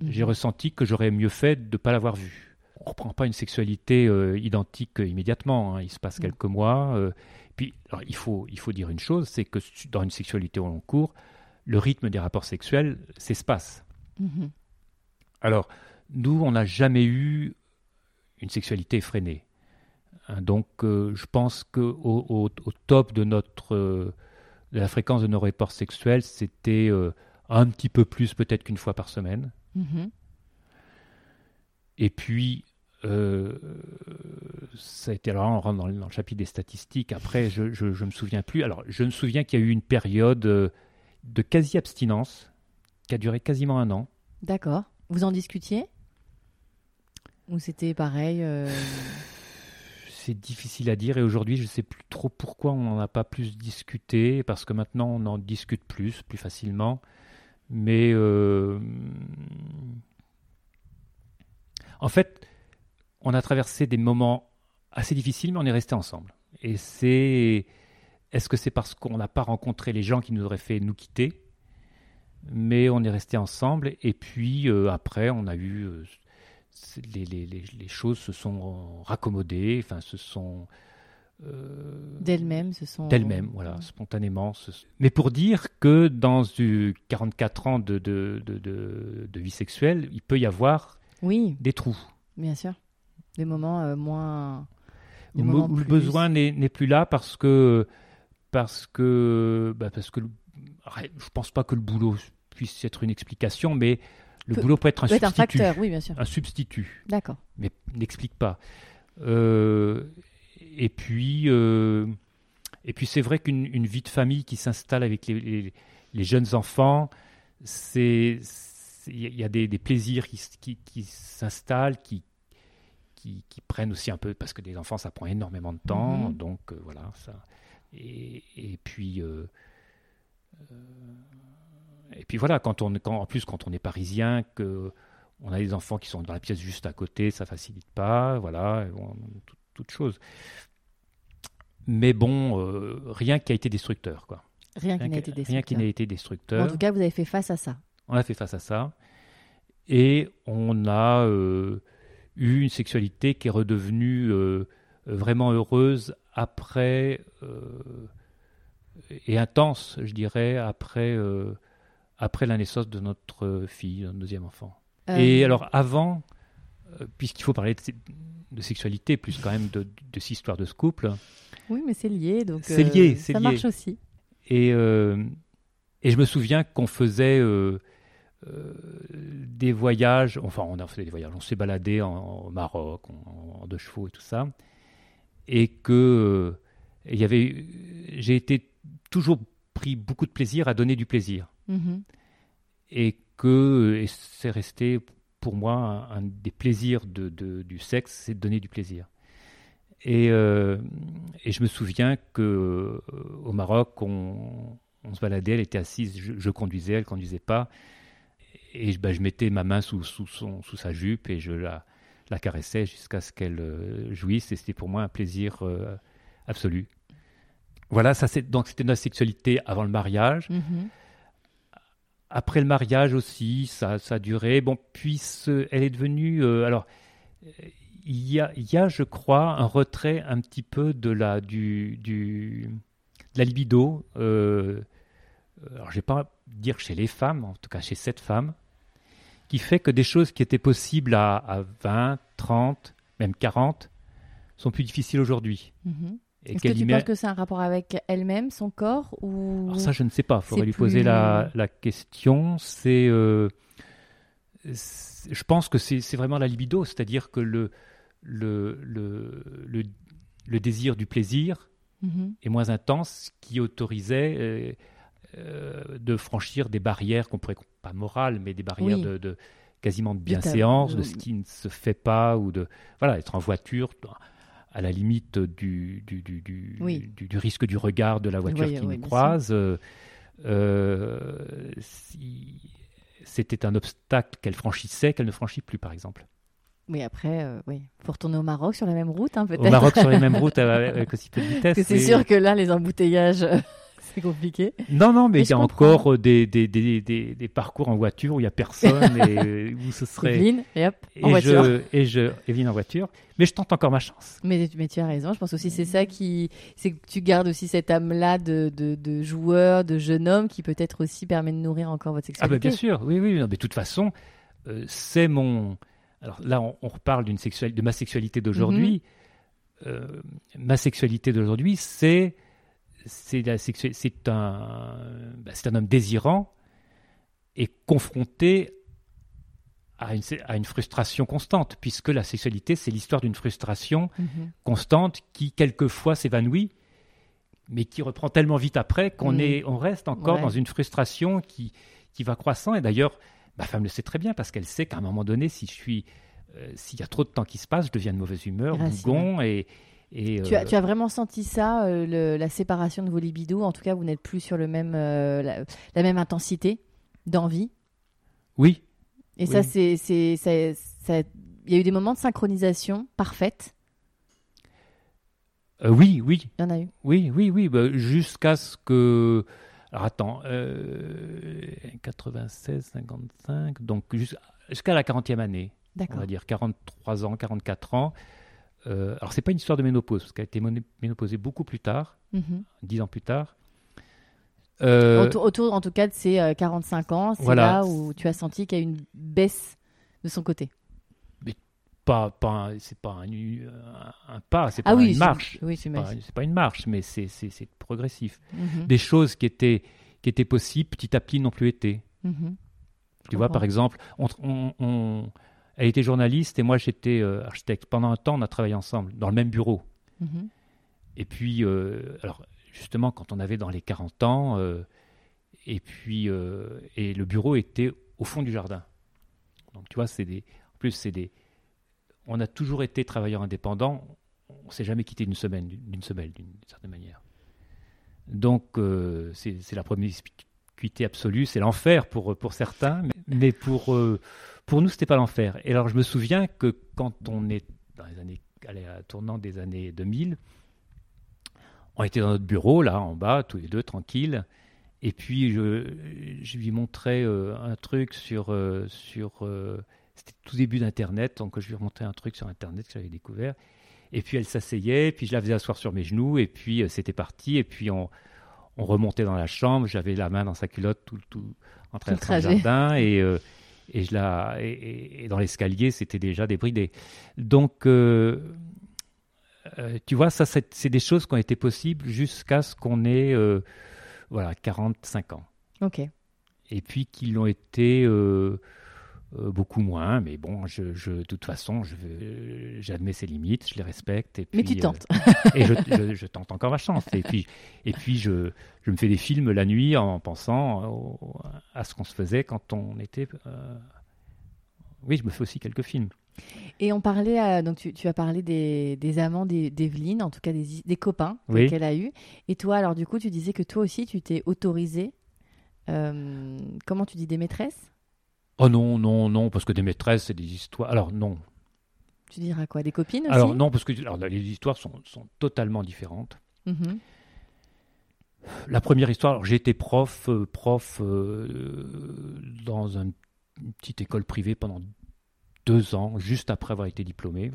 Mhm. J'ai ressenti que j'aurais mieux fait de ne pas l'avoir vu. On ne reprend pas une sexualité euh, identique euh, immédiatement. hein. Il se passe Mm. quelques mois. euh, puis, alors, il, faut, il faut dire une chose, c'est que dans une sexualité au long cours, le rythme des rapports sexuels s'espace. Mhm. Alors, nous, on n'a jamais eu une sexualité effrénée. Hein, donc, euh, je pense qu'au au, au top de, notre, euh, de la fréquence de nos rapports sexuels, c'était euh, un petit peu plus peut-être qu'une fois par semaine. Mhm. Et puis, euh, ça a été alors on rentre dans, le chapitre des statistiques. Après, je, je, me souviens plus. Alors, je me souviens qu'il y a eu une période euh, de quasi abstinence qui a duré quasiment un an. D'accord. Vous en discutiez? Ou c'était pareil euh, C'est difficile à dire et aujourd'hui je ne sais plus trop pourquoi on n'en a pas plus discuté parce que maintenant on en discute plus, plus facilement. Mais en fait, on a traversé des moments assez difficiles, mais on est resté ensemble. Et c'est. Est-ce que c'est parce qu'on n'a pas rencontré les gens qui nous auraient fait nous quitter? Mais on est resté ensemble. Et puis euh, après, on a eu. Euh, les, choses se sont raccommodées, enfin, se sont. Euh, d'elles-mêmes, se sont. D'elles-mêmes, voilà, spontanément. Mais pour dire que dans 44 ans de, de, de, vie sexuelle, il peut y avoir oui. des trous. Bien sûr des moments euh, moins. où, le besoin n'est plus là parce que parce que bah parce que je pense pas que le boulot puisse être une explication, mais le boulot peut être un substitut. un facteur, oui, bien sûr. Un substitut. D'accord. Mais n'explique pas. Euh, et puis, euh, et puis c'est vrai qu'une vie de famille qui s'installe avec les, les, jeunes enfants, c'est il y a des, des plaisirs qui, qui, qui s'installent, qui, qui, prennent aussi un peu, parce que des enfants, ça prend énormément de temps. Mhm. Donc euh, voilà, ça. Et, et puis. Euh, euh, et puis voilà, quand on, quand, en plus, quand on est parisien, que on a des enfants qui sont dans la pièce juste à côté, ça facilite pas, voilà, toute, chose. Mais bon, rien qui a été destructeur, quoi. Rien, qui n'a été destructeur. Rien qui n'a été destructeur. En tout cas, vous avez fait face à ça. On a fait face à ça. Et on a eu une sexualité qui est redevenue euh, vraiment heureuse après euh, et intense, je dirais, après, euh, après la naissance de notre fille, notre deuxième enfant. Et alors avant, puisqu'il faut parler de, sexualité plus quand même de, de, cette histoire de ce couple. Oui, mais c'est lié, donc c'est lié, ça marche aussi. Et, et je me souviens qu'on faisait euh, des voyages, enfin on a fait des voyages, on s'est baladé en, au Maroc, en, deux chevaux et tout ça, et que euh, il y avait, j'ai été toujours pris beaucoup de plaisir à donner du plaisir, mm-hmm. et que c'est resté pour moi un, des plaisirs de, du sexe, c'est de donner du plaisir. Et, euh, je me souviens que au Maroc, on, on, se baladait, elle était assise, je, je conduisais, elle conduisait pas et bah, je mettais ma main sous, sa jupe et je la, caressais jusqu'à ce qu'elle euh, jouisse. Et c'était pour moi un plaisir euh, absolu. Voilà, c'est donc c'était notre sexualité avant le mariage. Mm-hmm. Après le mariage aussi, ça, ça a duré. Bon, puis elle est devenue. Euh, alors, il y, a, y a, je crois, un retrait un petit peu de la, du, du, de la libido. alors, je vais pas dire chez les femmes, en tout cas chez cette femme, qui fait que des choses qui étaient possibles à, 20, 30, même 40, sont plus difficiles aujourd'hui. Mhm. Est-ce que tu penses que c'est un rapport avec elle-même, son corps ou ça, je ne sais pas. Il faudrait lui poser la, question. C'est, euh, je pense que c'est vraiment la libido, c'est-à-dire que le, le, le, le, désir du plaisir mhm. est moins intense, qui autorisait euh, euh, de franchir des barrières qu'on pourrait pas morales, mais des barrières de, quasiment de bienséance, de ce qui ne se fait pas ou de voilà être en voiture à la limite du du, du, du, risque du regard de la voiture qui nous croise. Euh, euh, c'était un obstacle qu'elle franchissait, qu'elle ne franchit plus, par exemple. Mais après, oui, faut retourner au Maroc sur la même route, hein, peut-être. Au Maroc sur les mêmes routes avec aussi peu de vitesse. c'est sûr que là, les embouteillages c'est compliqué. Non, non, mais, il y a encore euh, des, des, des, des, parcours en voiture où il n'y a personne et où ce serait. Evelyne, et hop, en voiture. Je, et je, Evelyne en voiture. Mais je tente encore ma chance. Mais, mais tu as raison, je pense aussi c'est ça qui. C'est que tu gardes aussi cette âme-là de, de, de, joueur, de jeune homme qui peut-être aussi permet de nourrir encore votre sexualité. Ah, bah, bien sûr, oui, oui. mais de toute façon, euh, c'est mon. Alors là, on, reparle d'une sexualité, de ma sexualité d'aujourd'hui. Mhm. Euh, ma sexualité d'aujourd'hui, c'est c'est un, bah, c'est un homme désirant et confronté à une, à une frustration constante, puisque la sexualité, c'est l'histoire d'une frustration Mhm. constante qui, quelquefois, s'évanouit, mais qui reprend tellement vite après qu'on Mhm. est, on reste encore Ouais. dans une frustration qui, qui va croissant. Et d'ailleurs, ma femme le sait très bien, parce qu'elle sait qu'à un moment donné, si je suis, euh, s'il y a trop de temps qui se passe, je deviens de mauvaise humeur, bougon, et, et Tu, as, euh, tu as vraiment senti ça, euh, le- la séparation de vos libidos En tout cas, vous n'êtes plus sur le même, euh, la, la même intensité d'envie? Oui, Et ça, c'est, c'est, ça- ça- il y a eu des moments de synchronisation parfaite? euh, oui, oui, Il y en a eu? Oui, oui, oui, bah, jusqu'à ce que. Alors attends, euh, 96, 55, donc jus- jusqu'à la 40e année, on va dire 43 ans, 44 ans. Euh, alors c'est pas une histoire de ménopause, parce qu'elle a été ménopausée beaucoup plus tard, Mhm. 10 ans plus tard. Euh, autour, autour, en tout cas, de euh, 45 ans, c'est Voilà. là où tu as senti qu'il y a une baisse de son côté. pas, pas, un- c'est pas un, un- pas, c'est pas Ah oui, une marche. Oui, C'est pas, pas une marche, mais c'est, progressif. Mhm. Des choses qui étaient, qui étaient possibles, petit à petit, n'ont plus été. Mhm. Tu vois, comprends. par exemple, on, on- on- elle était journaliste et moi j'étais euh, architecte. Pendant un temps, on a travaillé ensemble dans le même bureau. Mhm. Et puis, euh, alors justement, quand on avait dans les 40 ans, euh, et puis et le bureau était au fond du jardin. Donc tu vois, c'est des, en plus c'est des, on a toujours été travailleurs indépendants. On s'est jamais quitté d'une semaine, d'une semaine, d'une certaine manière. Donc euh, c'est c'est la promiscuité absolue, c'est l'enfer pour pour certains, mais, mais pour euh, pour nous c'était pas l'enfer. Et alors je me souviens que quand on est dans les années, allez, à tournant des années 2000, on était dans notre bureau, là, en bas, tous les deux, tranquilles. Et puis, je, je lui montrais euh, un truc sur. euh, sur euh, C'était tout début d'Internet, donc je lui montrais un truc sur Internet que j'avais découvert. Et puis, elle s'asseyait, puis je la faisais asseoir sur mes genoux, et puis euh, c'était parti. Et puis, on, on remontait dans la chambre, j'avais la main dans sa culotte tout, tout, en traversant le trajet. jardin, et, euh, et, je la, et, dans l'escalier, c'était déjà débridé. Donc. euh, euh, tu vois, ça, c'est des choses qui ont été possibles jusqu'à ce qu'on ait euh, voilà, 45 ans. Ok. Et puis qu'ils l'ont été euh, beaucoup moins. Mais bon, je, je- de toute façon, j'admets ses limites, je les respecte. Et Mais puis, tu euh, tentes. et je, je- je tente encore ma chance. Et puis, et puis je, me fais des films la nuit en pensant au- à ce qu'on se faisait quand on était. euh, Oui, je me fais aussi quelques films. Et on parlait, euh, donc tu, tu as parlé des, des amants d'E- d'Evelyne, en tout cas des, des copains Oui. qu'elle a eu. Et toi, alors du coup, tu disais que toi aussi, tu t'es autorisé. euh, comment tu dis des maîtresses? Oh non, non, non, parce que des maîtresses, c'est des histoires. Alors non, Tu diras quoi Des copines aussi Alors non, parce que alors, les histoires sont, sont totalement différentes. Mhm. La première histoire, j'ai été prof, euh, prof euh, dans un- une petite école privée pendant deux ans, juste après avoir été diplômé.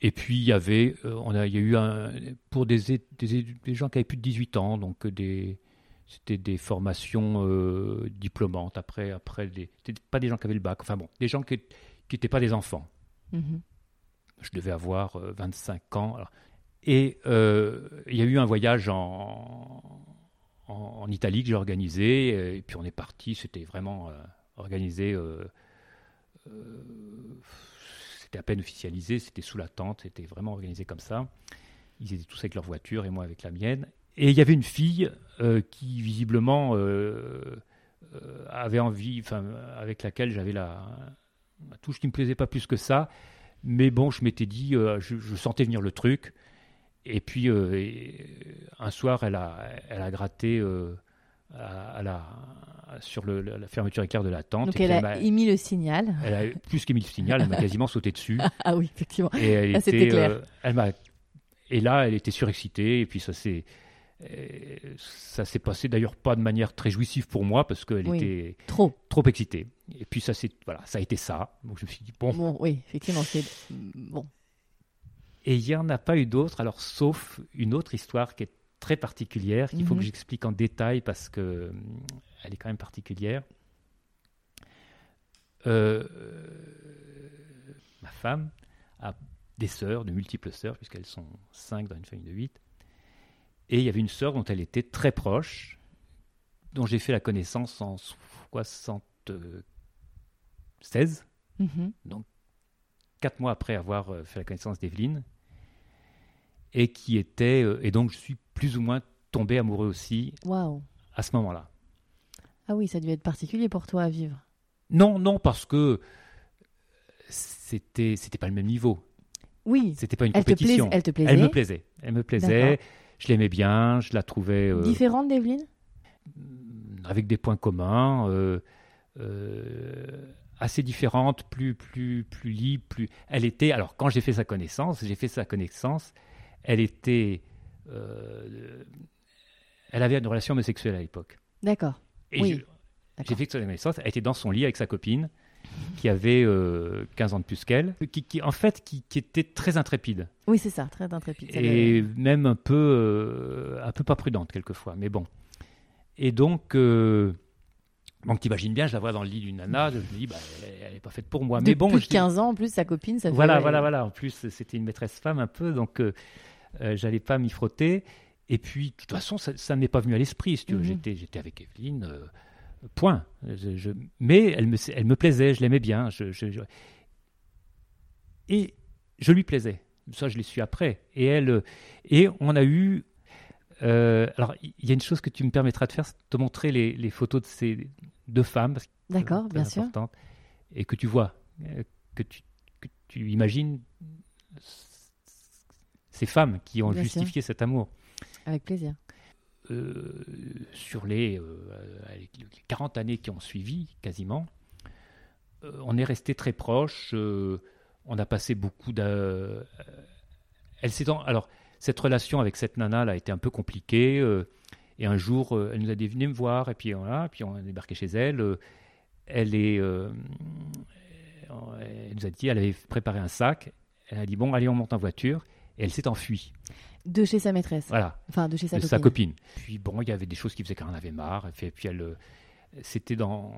Et puis il y avait, euh, on a, il y a eu un, pour des, gens qui avaient plus de 18 ans, donc des, c'était des formations euh, diplômantes. Après, après des, pas des gens qui avaient le bac, enfin bon, des gens qui n'étaient pas des enfants. Mhm. Je devais avoir euh, 25 ans. Alors, et euh, il y a eu un voyage en, en, en Italie que j'ai organisé. Et puis on est parti. C'était vraiment euh, organisé. euh, c'était à peine officialisé. C'était sous la tente. C'était vraiment organisé comme ça. Ils étaient tous avec leur voiture et moi avec la mienne. Et il y avait une fille euh, qui visiblement euh, euh, avait envie, enfin avec laquelle j'avais la, la touche qui me plaisait pas plus que ça. Mais bon, je m'étais dit, je, je sentais venir le truc. Et puis, et, un soir, elle a, elle a gratté à, à la, sur le, la fermeture éclair de la tente. Donc et elle a émis le signal. elle a plus qu'émis le signal, elle m'a quasiment sauté dessus. Ah oui, effectivement. Et elle c'était était, clair. euh, elle m'a, et là, elle était surexcitée. Et puis ça s'est, ça s'est passé d'ailleurs pas de manière très jouissive pour moi parce qu'elle Oui. était Trop. trop excitée. Et puis ça c'est, voilà, ça a été ça. Donc je me suis dit bon. Bon, oui, effectivement, c'est bon. Et il n'y en a pas eu d'autres, alors sauf une autre histoire qui est très particulière, qu'il faut Mhm. que j'explique en détail parce que hum, elle est quand même particulière. Euh, ma femme a des sœurs, de multiples sœurs, puisqu'elles sont cinq dans une famille de huit. Et il y avait une sœur dont elle était très proche, dont j'ai fait la connaissance en 74 16, Mhm. quatre mois après avoir euh, fait la connaissance d'Evelyne, et qui était, euh, et donc je suis plus ou moins tombé amoureux aussi à ce moment-là. Ah oui, ça devait être particulier pour toi à vivre. Non, non, parce que c'était, c'était pas le même niveau. Oui. C'était pas une Elle te, compétition. plaisait, elle te plaisait. Elle me plaisait. Elle me plaisait. Je l'aimais bien. Je la trouvais euh, Différente d'Evelyne? avec des points communs, euh, euh, assez différente, plus plus plus libre, plus. Elle était. Alors quand j'ai fait sa connaissance, j'ai fait sa connaissance. Elle était. elle avait une relation homosexuelle à l'époque. D'accord. Et Oui, j'ai fait sa connaissance. Elle était dans son lit avec sa copine, qui avait euh, 15 ans de plus qu'elle, qui, qui, en fait qui, qui était très intrépide. Oui, c'est ça, très intrépide. ça et le- même un peu, euh, un peu pas prudente quelquefois, mais bon. Et donc, euh, donc t'imagines bien, je la vois dans le lit d'une nana, je me dis, bah, elle n'est pas faite pour moi. de mais bon, plus de je- 15 ans, en plus, sa copine, ça fait... voilà, voilà, voilà. En plus, c'était une maîtresse femme un peu, donc euh, euh, j'allais pas m'y frotter. Et puis, de toute façon, ça, ne m'est pas venu à l'esprit. Si tu veux. Mhm. J'étais, j'étais avec Evelyne, euh, point. Je- je- mais elle me, elle me plaisait, je l'aimais bien. Je, Et je lui plaisais. Ça, je l'ai su après. Et elle, et on a eu. euh, alors, il y a une chose que tu me permettras de faire, c'est de te montrer les, les photos de ces deux femmes. D'accord, bien sûr. Et que tu vois, euh, que tu, que tu imagines ces femmes qui ont Bien sûr. justifié cet amour. Avec plaisir. Euh, sur les, euh, les 40 années qui ont suivi, quasiment, euh, on est resté très proches. euh, on a passé beaucoup de. euh, elle Alors, cette relation avec cette nana là, a été un peu compliquée. euh, et un jour, euh, elle nous a dit venez me voir. Et puis, voilà, puis on a débarqué chez elle. euh, elle est. euh, elle nous a dit elle avait préparé un sac. Elle a dit bon, allez, on monte en voiture. Et elle s'est enfuie. De chez sa maîtresse. Voilà Enfin, de chez sa de copine. sa copine. Puis bon, il y avait des choses qui faisaient qu'elle en avait marre. Et puis, elle, euh, c'était dans,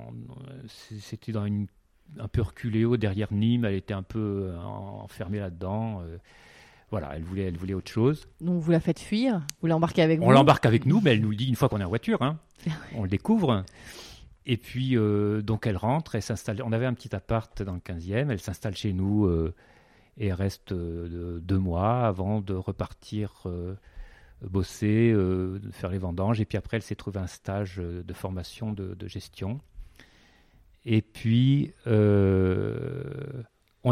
c'était dans une un peu reculé haut derrière Nîmes. Elle était un peu euh, enfermée là-dedans. euh, voilà, elle voulait, elle voulait autre chose. Donc, vous la faites fuir Vous l'embarquez avec vous On l'embarque avec nous, mais elle nous le dit une fois qu'on est en voiture. hein. On le découvre. Et puis, euh, donc, elle rentre, elle s'installe. On avait un petit appart dans le 15e. Elle s'installe chez nous euh, et reste euh, de- deux mois avant de repartir euh, bosser, euh, faire les vendanges. Et puis après, elle s'est trouvée un stage de formation de, gestion. Et puis, on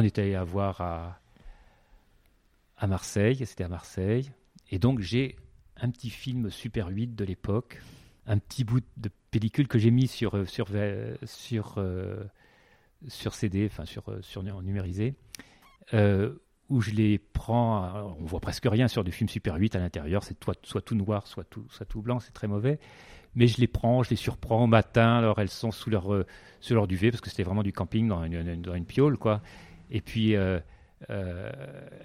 est allé la voir à, à Marseille. C'était à Marseille. Et donc, j'ai un petit film Super 8 de l'époque, un petit bout de pellicule que j'ai mis sur, sur, sur, sur CD, enfin sur, sur nu- numérisé, euh, où je les prends, on voit presque rien sur du film Super 8 à l'intérieur, c'est soit, tout noir, soit tout, soit tout blanc, c'est très mauvais. Mais je les prends, je les surprends au matin, alors elles sont sous leur, euh, sous leur duvet, parce que c'était vraiment du camping dans une, dans une piole, quoi. Et puis, euh, euh,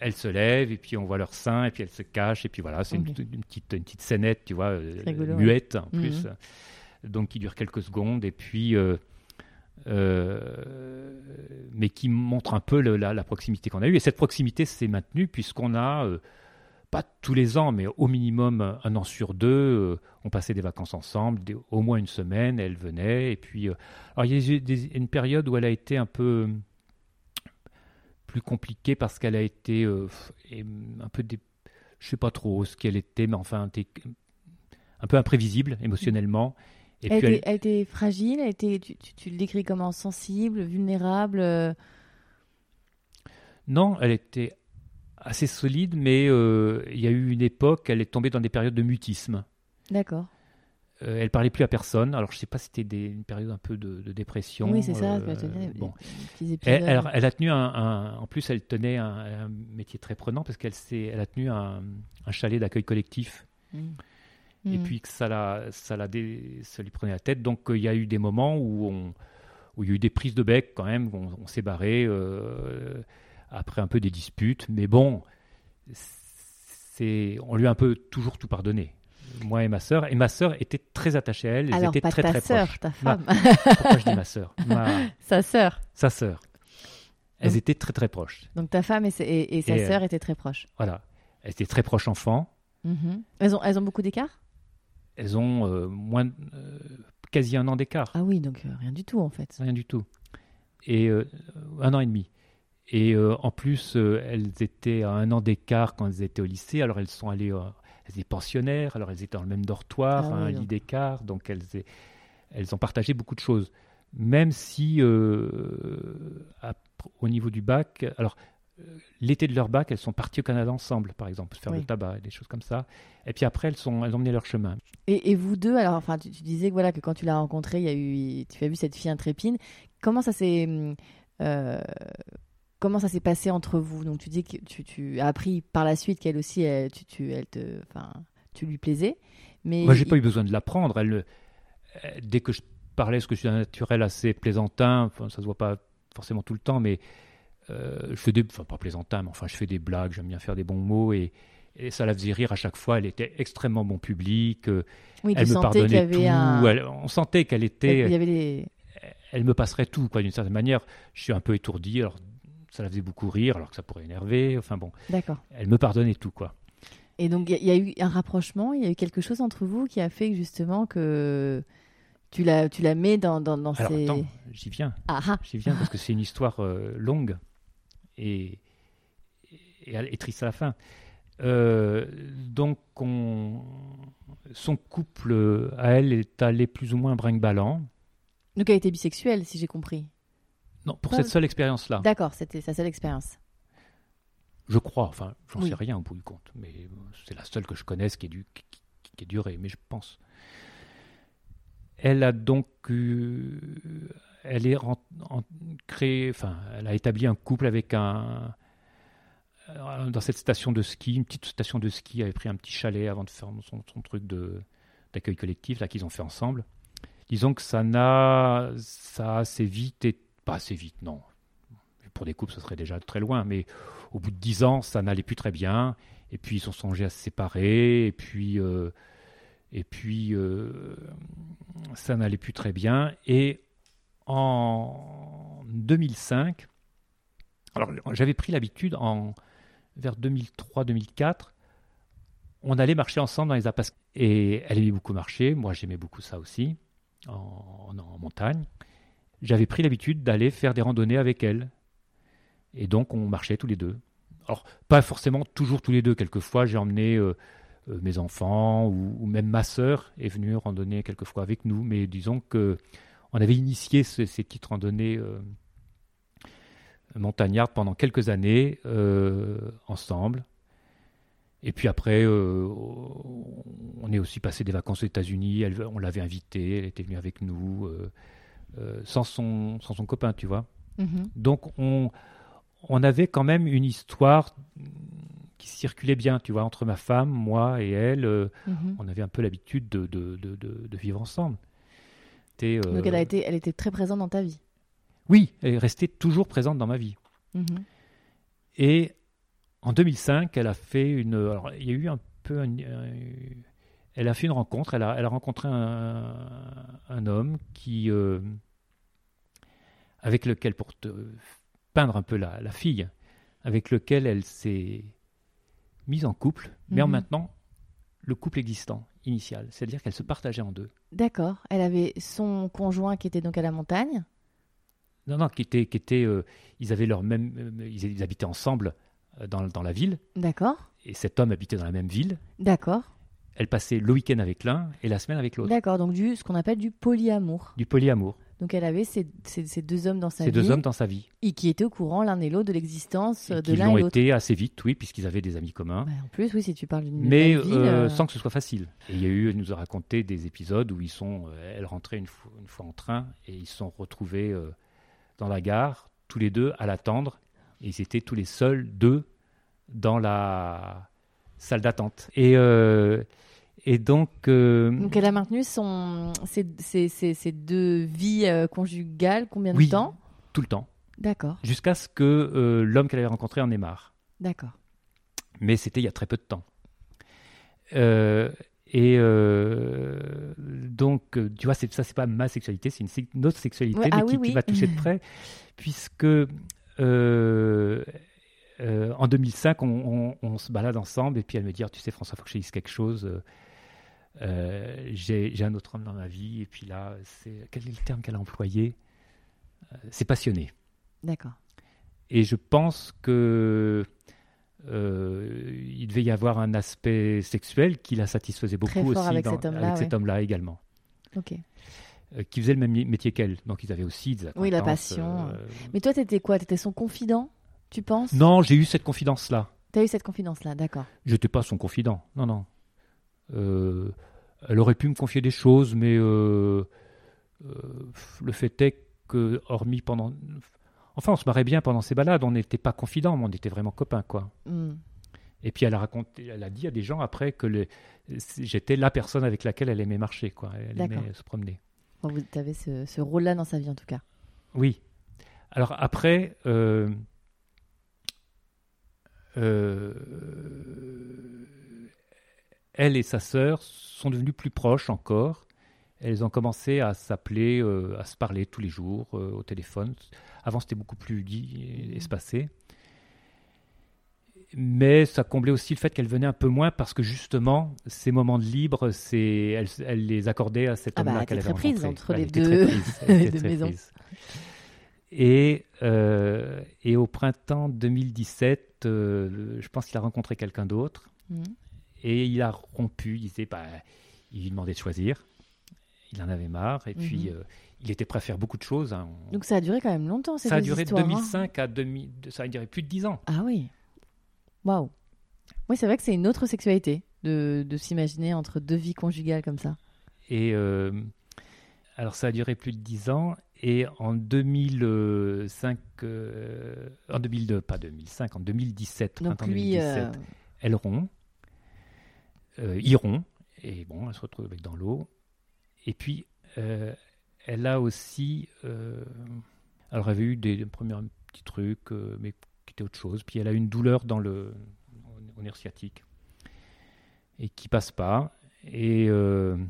elles se lèvent, et puis on voit leur sein, et puis elles se cachent, et puis voilà, c'est une, une petite, une petite scénette, tu vois, rigolo, muette en Mhm. plus, donc qui dure quelques secondes, et puis, euh, mais qui montre un peu la, proximité qu'on a eue. Et cette proximité s'est maintenue puisqu'on a, euh, pas tous les ans, mais au minimum un an sur deux, euh, on passait des vacances ensemble, au moins une semaine, elle venait. Et puis, alors il y a une période où elle a été un peu plus compliquée parce qu'elle a été un peu, des, je sais pas trop ce qu'elle était, mais enfin, un peu imprévisible émotionnellement. Et Elle, puis était, elle était fragile, elle était, tu, tu- tu le décris comment sensible, vulnérable. euh, Non, elle était assez solide, mais euh, il y a eu une époque, elle est tombée dans des périodes de mutisme. D'accord. Euh, elle parlait plus à personne. Alors je sais pas si c'était une période un peu de, de dépression. Oui, c'est ça. euh, bon. épisodes. Elle, elle- elle a tenu un, un- en plus elle tenait un, un métier très prenant parce qu'elle elle a tenu un, un chalet d'accueil collectif Et Mm. puis que ça la, ça la dé- ça lui prenait la tête. Donc euh, il y a eu des moments où on, où il y a eu des prises de bec quand même. On, on s'est barré euh, après un peu des disputes, mais bon, c'est, on lui a un peu toujours tout pardonné. Moi et ma sœur, et ma sœur était très attachée à elle. Elles Alors, étaient pas très ta très sœur, proches. ta Ma- femme. Pourquoi je dis ma sœur? Ma- Sa sœur. Sa sœur. Elles Donc- étaient très très proches. Donc ta femme et, sa- et- et sa Et, euh, sœur étaient très proches. Voilà. Elles étaient très proches enfants. Mhm. Elles, ont, elles ont beaucoup d'écart? Elles ont euh, moins, euh, quasi un an d'écart. Ah oui, donc euh, rien du tout en fait. Rien du tout. Et un an et demi. Et en plus, elles étaient à un an d'écart quand elles étaient au lycée. Alors elles sont allées, elles étaient pensionnaires. Alors elles étaient dans le même dortoir, ah un lit d'écart. Donc elles, elles ont partagé beaucoup de choses. Même si au niveau du bac, alors l'été de leur bac, elles sont parties au Canada ensemble, par exemple, faire le tabac et des choses comme ça. Et puis après, elles, sont, elles ont mené leur chemin. Et, vous deux, alors, enfin, tu, disais que, voilà, que quand tu l'as rencontrée, il y a eu, tu as vu cette fille intrépide. Comment ça s'est. Euh, comment ça s'est passé entre vous? Donc, tu dis que tu, tu, as appris par la suite qu'elle aussi, elle, tu, tu, elle te, enfin, tu lui plaisais. Mais Moi, j'ai pas eu besoin de l'apprendre. Elle, dès que je parlais, ce que je suis un naturel assez plaisantin, enfin, ça se voit pas forcément tout le temps, mais euh, je fais des, enfin pas plaisantin, mais enfin je fais des blagues, j'aime bien faire des bons mots et, ça la faisait rire à chaque fois. Elle était extrêmement bon public. Euh, elle me pardonnait tout. on sentait qu'elle était. Il y avait Elle me passerait tout, quoi, d'une certaine manière. Je suis un peu étourdi, alors ça la faisait beaucoup rire, alors que ça pourrait énerver. Enfin bon. D'accord. Elle me pardonnait tout, quoi. Et donc il y, a eu un rapprochement, il y a eu quelque chose entre vous qui a fait justement que tu la, tu la mets dans, dans, dans alors, Attends, j'y viens. Ah, ah. J'y viens parce que c'est une histoire euh, longue et, et, triste à la fin. Euh, donc, on, son couple à elle est allé plus ou moins brinque-ballant. Donc, elle était bisexuelle, si j'ai compris. Non, pour cette seule expérience-là. D'accord, c'était sa seule expérience. Je crois, enfin, j'en sais rien au bout du compte, mais c'est la seule que je connaisse qui est, du, qui, qui est durée, mais je pense. Elle a donc eu, elle est enfin, elle a établi un couple avec un dans cette station de ski, une petite station de ski, elle avait pris un petit chalet avant de faire son, truc de d'accueil collectif là qu'ils ont fait ensemble. Disons que ça n'a ça assez vite pas assez vite, non. Pour des couples, ce serait déjà très loin, mais au bout de dix ans, ça n'allait plus très bien. Et puis ils ont songé à se séparer. Et puis euh, et puis euh, ça n'allait plus très bien. Et en 2005, alors j'avais pris l'habitude en vers 2003-2004, on allait marcher ensemble dans les apasques. Et elle aimait beaucoup marcher, moi j'aimais beaucoup ça aussi, en, montagne. J'avais pris l'habitude d'aller faire des randonnées avec elle. Et donc on marchait tous les deux. Alors pas forcément toujours tous les deux, quelquefois j'ai emmené euh, euh, mes enfants ou, même ma sœur est venue randonner quelquefois avec nous, mais disons que on avait initié ces petites randonnées euh, montagnardes pendant quelques années euh, ensemble. Et puis après, euh, on est aussi passé des vacances aux États-Unis. On l'avait invitée, elle était venue avec nous, sans, son, sans son copain, tu vois. Mm-hmm. Donc on, on avait quand même une histoire qui circulait bien, tu vois, entre ma femme, moi et elle. Mm-hmm. On avait un peu l'habitude de, de, de, de, vivre ensemble. Euh, Donc elle, a été, elle était très présente dans ta vie Oui, elle est restée toujours présente dans ma vie. Mhm. Et en 2005, elle a fait une. Alors, il y a eu un peu. elle a fait une rencontre. Elle a, elle a rencontré un, un homme qui, euh, avec lequel, pour te peindre un peu la, la fille, avec lequel elle s'est mise en couple, mais en mhm. maintenant le couple existant initial, c'est-à-dire qu'elle se partageait en deux. D'accord. Elle avait son conjoint qui était donc à la montagne. Non, non, qui était, qui était, euh, ils avaient leur même, euh, ils, habitaient ensemble euh, dans, dans la ville. D'accord. Et cet homme habitait dans la même ville. D'accord. Elle passait le week-end avec l'un et la semaine avec l'autre. D'accord, donc du ce qu'on appelle du polyamour. Du polyamour. Donc elle avait ces, deux hommes dans sa vie. Ces deux hommes dans sa vie. Et qui étaient au courant l'un et l'autre de l'existence de l'un et l'autre. Ils l'ont été assez vite, oui, puisqu'ils avaient des amis communs. en plus, oui, si tu parles d'une Mais ville, euh, euh, sans que ce soit facile. Et il y a eu, elle nous a raconté des épisodes où ils sont, euh, elle rentrait une fois, une fois, en train et ils se sont retrouvés dans la gare, tous les deux à l'attendre. Et ils étaient tous les seuls, deux, dans la salle d'attente. Et et donc, euh, donc elle a maintenu son, ses, deux vies euh, conjugales combien de temps? Tout le temps. D'accord. Jusqu'à ce que euh, l'homme qu'elle avait rencontré en ait marre. D'accord. Mais c'était il y a très peu de temps. et donc, tu vois, ça, c'est pas ma sexualité, c'est une, autre sexualité, mais ah qui, m'a touché de près, puisque en 2005, on, se balade ensemble, et puis elle me dit ah, Tu sais, François, il faut que je dise quelque chose. Euh, j'ai un autre homme dans ma vie, et puis là, c'est quel est le terme qu'elle a employé? C'est passionné. D'accord. Et je pense que euh, il devait y avoir un aspect sexuel qui la satisfaisait beaucoup Très fort aussi avec dans- cet homme-là, ouais. cet homme-là également, Ok. euh, qui faisait le même métier qu'elle. Donc ils avaient aussi des Oui, la passion. euh, Mais toi, t'étais quoi? T'étais son confident, tu penses? Non, j'ai eu cette confidence-là. T'as eu cette confidence-là, d'accord. Je n'étais pas son confident. Non, non. Euh, elle aurait pu me confier des choses, mais euh, euh, le fait est que, hormis pendant. Enfin, on se marrait bien pendant ces balades. On n'était pas confidents, mais on était vraiment copains, quoi. Hmm. Et puis elle a raconté, elle a dit à des gens après que j'étais la personne avec laquelle elle aimait marcher, quoi. Elle aimait se promener. Bon, vous avez ce, ce rôle-là dans sa vie, en tout cas. Oui. Alors après, euh, euh, elle et sa sœur sont devenues plus proches encore. Elles ont commencé à s'appeler, euh, à se parler tous les jours euh, au téléphone. Avant, c'était beaucoup plus dit et espacé. Mais ça comblait aussi le fait qu'elle venait un peu moins parce que justement, ces moments de libre, c'est, elle, elle les accordait à cet Ah bah, homme-là elle qu'elle avait rencontré. entre les deux- maisons. Et, euh, et au printemps 2017, euh, je pense qu'il a rencontré quelqu'un d'autre Hmm. Et il a rompu. Il disait, bah, il lui demandait de choisir. Il en avait marre et puis Mhm. euh, il était prêt à faire beaucoup de choses. hein. Donc ça a duré quand même longtemps, ces ça a duré de histoires, hein. 2005 à 2000, ça a duré plus de 10 ans. Ah oui. Waouh. Oui, c'est vrai que c'est une autre sexualité de, de s'imaginer entre deux vies conjugales comme ça. Et euh, alors ça a duré plus de 10 ans. Et en 2005, euh, en 2002, pas 2005, en 2017, Donc printemps lui, 2017, euh, rompt, euh, et bon, elle se retrouve avec dans l'eau. Et puis, euh, elle a aussi, euh, alors elle avait eu des, premiers petits trucs, euh, mais qui étaient autre chose. Puis elle a une douleur dans le au nerf sciatique et qui passe pas. Et elle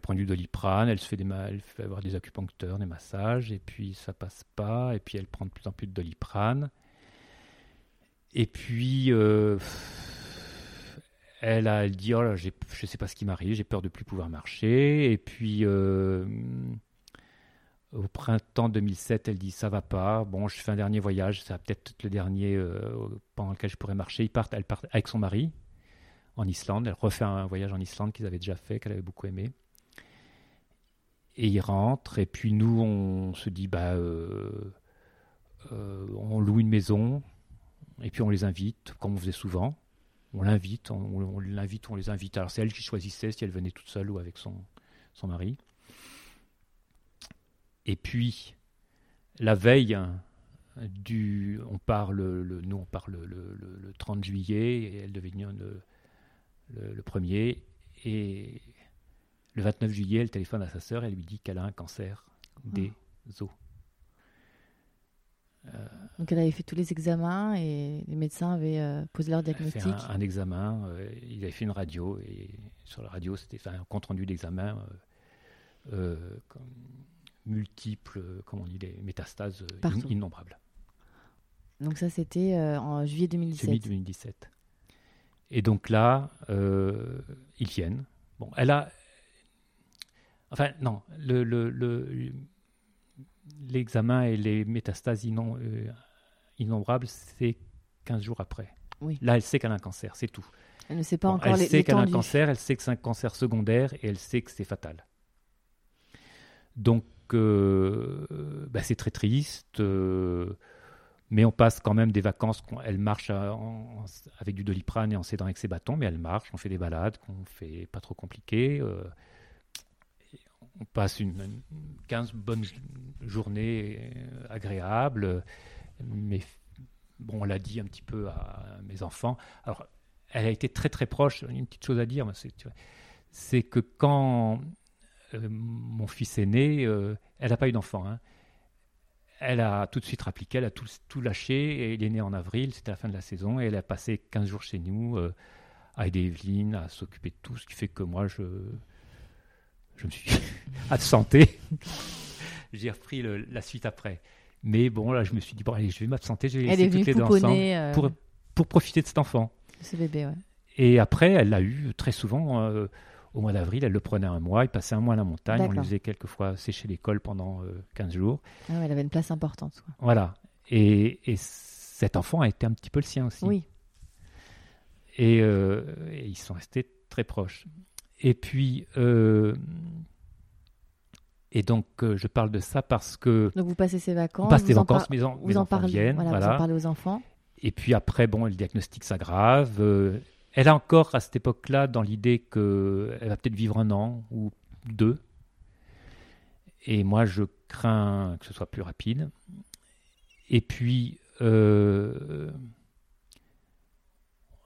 prend du doliprane, elle se fait des elle fait avoir des acupuncteurs, des massages, et puis ça passe pas. Et puis elle prend de plus en plus de doliprane. Et puis, elle, a, dit, oh je sais pas ce qui m'arrive, j'ai peur de plus pouvoir marcher. Et puis, euh, au printemps 2007, elle dit, ça va pas. Bon, je fais un dernier voyage, ça va peut-être être le dernier euh, pendant lequel je pourrais marcher. Ils partent, elle part avec son mari en Islande. Elle refait un voyage en Islande qu'ils avaient déjà fait, qu'elle avait beaucoup aimé. Et ils rentrent. Et puis nous, on se dit, bah, euh, on loue une maison. Et puis on les invite, comme on faisait souvent. On l'invite, on, on l'invite, on les invite. Alors c'est elle qui choisissait si elle venait toute seule ou avec son, son mari. Et puis, la veille du. On part le, le- nous, on part le, le- le- le 30 juillet et elle devait venir le, le, le 1er. Et le 29 juillet, elle téléphone à sa sœur et elle lui dit qu'elle a un cancer des os. Donc elle avait fait tous les examens et les médecins avaient euh, posé leur Elle a fait diagnostic. un, un examen, euh, il avait fait une radio et sur la radio c'était un compte rendu d'examen euh, euh, euh, comment on dit, des métastases euh, in- innombrables. Donc ça c'était euh, en juillet 2017. Celui 2017. Et donc là, euh, ils viennent. Bon, elle a. Enfin, non, le, le- le- l'examen et les métastases innom- euh, innombrables, c'est 15 jours après. Oui. Là, elle sait qu'elle a un cancer, c'est tout. Elle ne sait pas Bon, encore elle les, sait qu'elle a un cancer, elle sait que c'est un cancer secondaire et elle sait que c'est fatal. Donc, euh, bah, c'est très triste, euh, mais on passe quand même des vacances. Elle marche à- en- en- avec du doliprane et en s'aidant avec ses bâtons, mais elle marche, on fait des balades qu'on fait pas trop compliquées. euh, on passe une, une 15 bonnes j- journées euh, agréables, mais bon, on l'a dit un petit peu à mes enfants. Alors, elle a été très très proche. Une petite chose à dire, c'est que quand euh, mon fils est né, euh, elle n'a pas eu d'enfant. hein. Elle a tout de suite rappliqué, elle a tout, tout lâché. Il est né en avril, c'était la fin de la saison. Et elle a passé 15 jours chez nous à aider Evelyne, à s'occuper de tout. Ce qui fait que moi, je, je me suis absenté. J'ai repris le- la suite après. Mais bon, là, je me suis dit, bon, allez, je vais m'absenter, je vais laisser toutes les deux ensemble euh, pour, pour profiter de cet enfant. ce bébé, ouais. Et après, elle l'a eu très souvent. euh, au mois d'avril, elle le prenait un mois, il passait un mois à la montagne, on lui D'accord. faisait quelquefois sécher l'école pendant euh, 15 jours. Ah ouais, elle avait une place importante. quoi. Voilà. Et, et cet enfant a été un petit peu le sien aussi. Oui. Et, euh, et ils sont restés très proches. Et puis, et donc, euh, je parle de ça parce que Donc vous passez ces vacances. on passe vous en vacances, par- mes, en- Vous mes en enfants parlez, viennent. voilà, vous voilà. en parlez aux enfants. Et puis après, bon, le diagnostic s'aggrave. Euh, elle a encore à cette époque-là dans l'idée qu'elle va peut-être vivre un an ou deux. Et moi, je crains que ce soit plus rapide. Et puis, euh,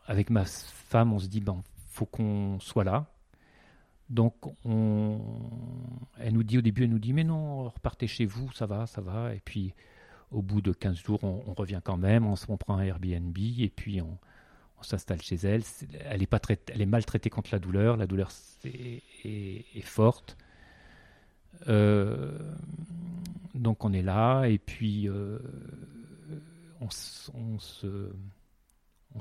avec ma femme, on se dit, ben, faut qu'on soit là. Donc, on, elle nous dit au début, elle nous dit, mais non, repartez chez vous, ça va, ça va. Et puis, au bout de 15 jours, on, revient quand même, on, prend un Airbnb et puis on, s'installe chez elle. Elle est, maltraitée contre la douleur, la douleur est, forte. Euh, donc on est là et puis euh, on, se,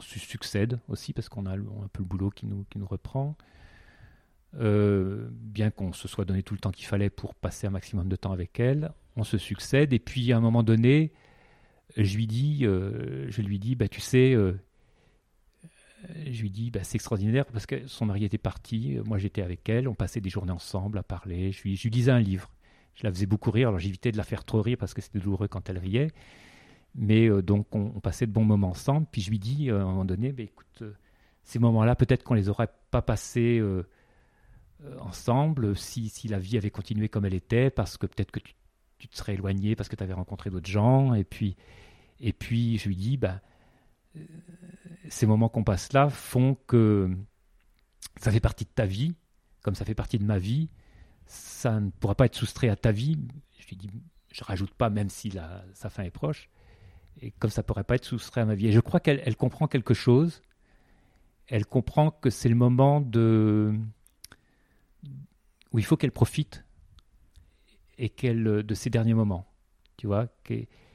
succède aussi parce qu'on a un peu le boulot qui nous reprend. Euh, bien qu'on se soit donné tout le temps qu'il fallait pour passer un maximum de temps avec elle, on se succède et puis à un moment donné, je lui dis, euh, je lui dis, bah tu sais, euh, je lui dis, bah, c'est extraordinaire parce que son mari était parti, moi j'étais avec elle, on passait des journées ensemble à parler, je lui, je lui lisais un livre, je la faisais beaucoup rire, alors j'évitais de la faire trop rire parce que c'était douloureux quand elle riait, mais donc on, on passait de bons moments ensemble, puis je lui dis à un moment donné, bah, écoute, ces moments-là, peut-être qu'on les aurait pas passés ensemble si, si la vie avait continué comme elle était, parce que peut-être que tu, tu te serais éloigné, parce que tu avais rencontré d'autres gens, et puis, et puis je lui dis, bah, euh, ces moments qu'on passe là font que ça fait partie de ta vie, comme ça fait partie de ma vie, ça ne pourra pas être soustrait à ta vie. Je lui dis, je rajoute pas, même si la, sa fin est proche, et comme ça pourrait pas être soustrait à ma vie. Et je crois qu'elle elle comprend quelque chose. Elle comprend que c'est le moment de où il faut qu'elle profite et qu'elle de ces derniers moments, tu vois.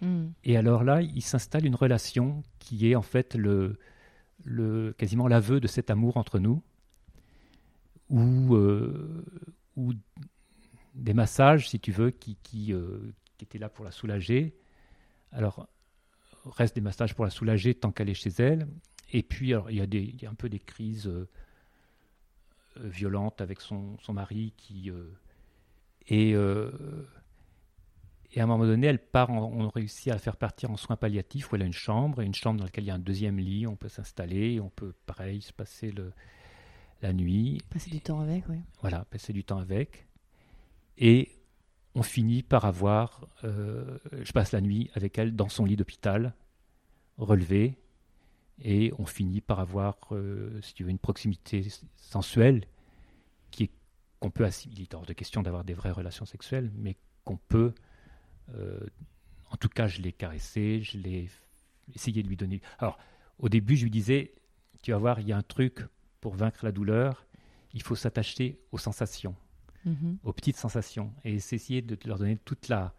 Hmm. et alors là, il s'installe une relation qui est en fait le, le quasiment l'aveu de cet amour entre nous, où, euh, où des massages, si tu veux, qui, qui, euh, qui étaient là pour la soulager. Alors, reste des massages pour la soulager tant qu'elle est chez elle. Et puis, alors, il y a, des, il y a un peu des crises euh, violentes avec son, son mari qui. euh, et, euh, et à un moment donné, elle part, en- on réussit à la faire partir en soins palliatifs où elle a une chambre, une chambre dans laquelle il y a un deuxième lit, on peut s'installer, on peut, pareil, se passer le, la nuit, Passer du temps avec, oui. voilà, passer du temps avec. Et on finit par avoir, euh, je passe la nuit avec elle dans son lit d'hôpital, relevé, et on finit par avoir, euh, si tu veux, une proximité sensuelle qui est qu'on peut, assi- il est hors de question d'avoir des vraies relations sexuelles, mais qu'on peut, euh, en tout cas, je l'ai caressé, je l'ai essayé de lui donner. Alors, au début, je lui disais, tu vas voir, il y a un truc pour vaincre la douleur, il faut s'attacher aux sensations Mhm. aux petites sensations et essayer de leur donner toute la,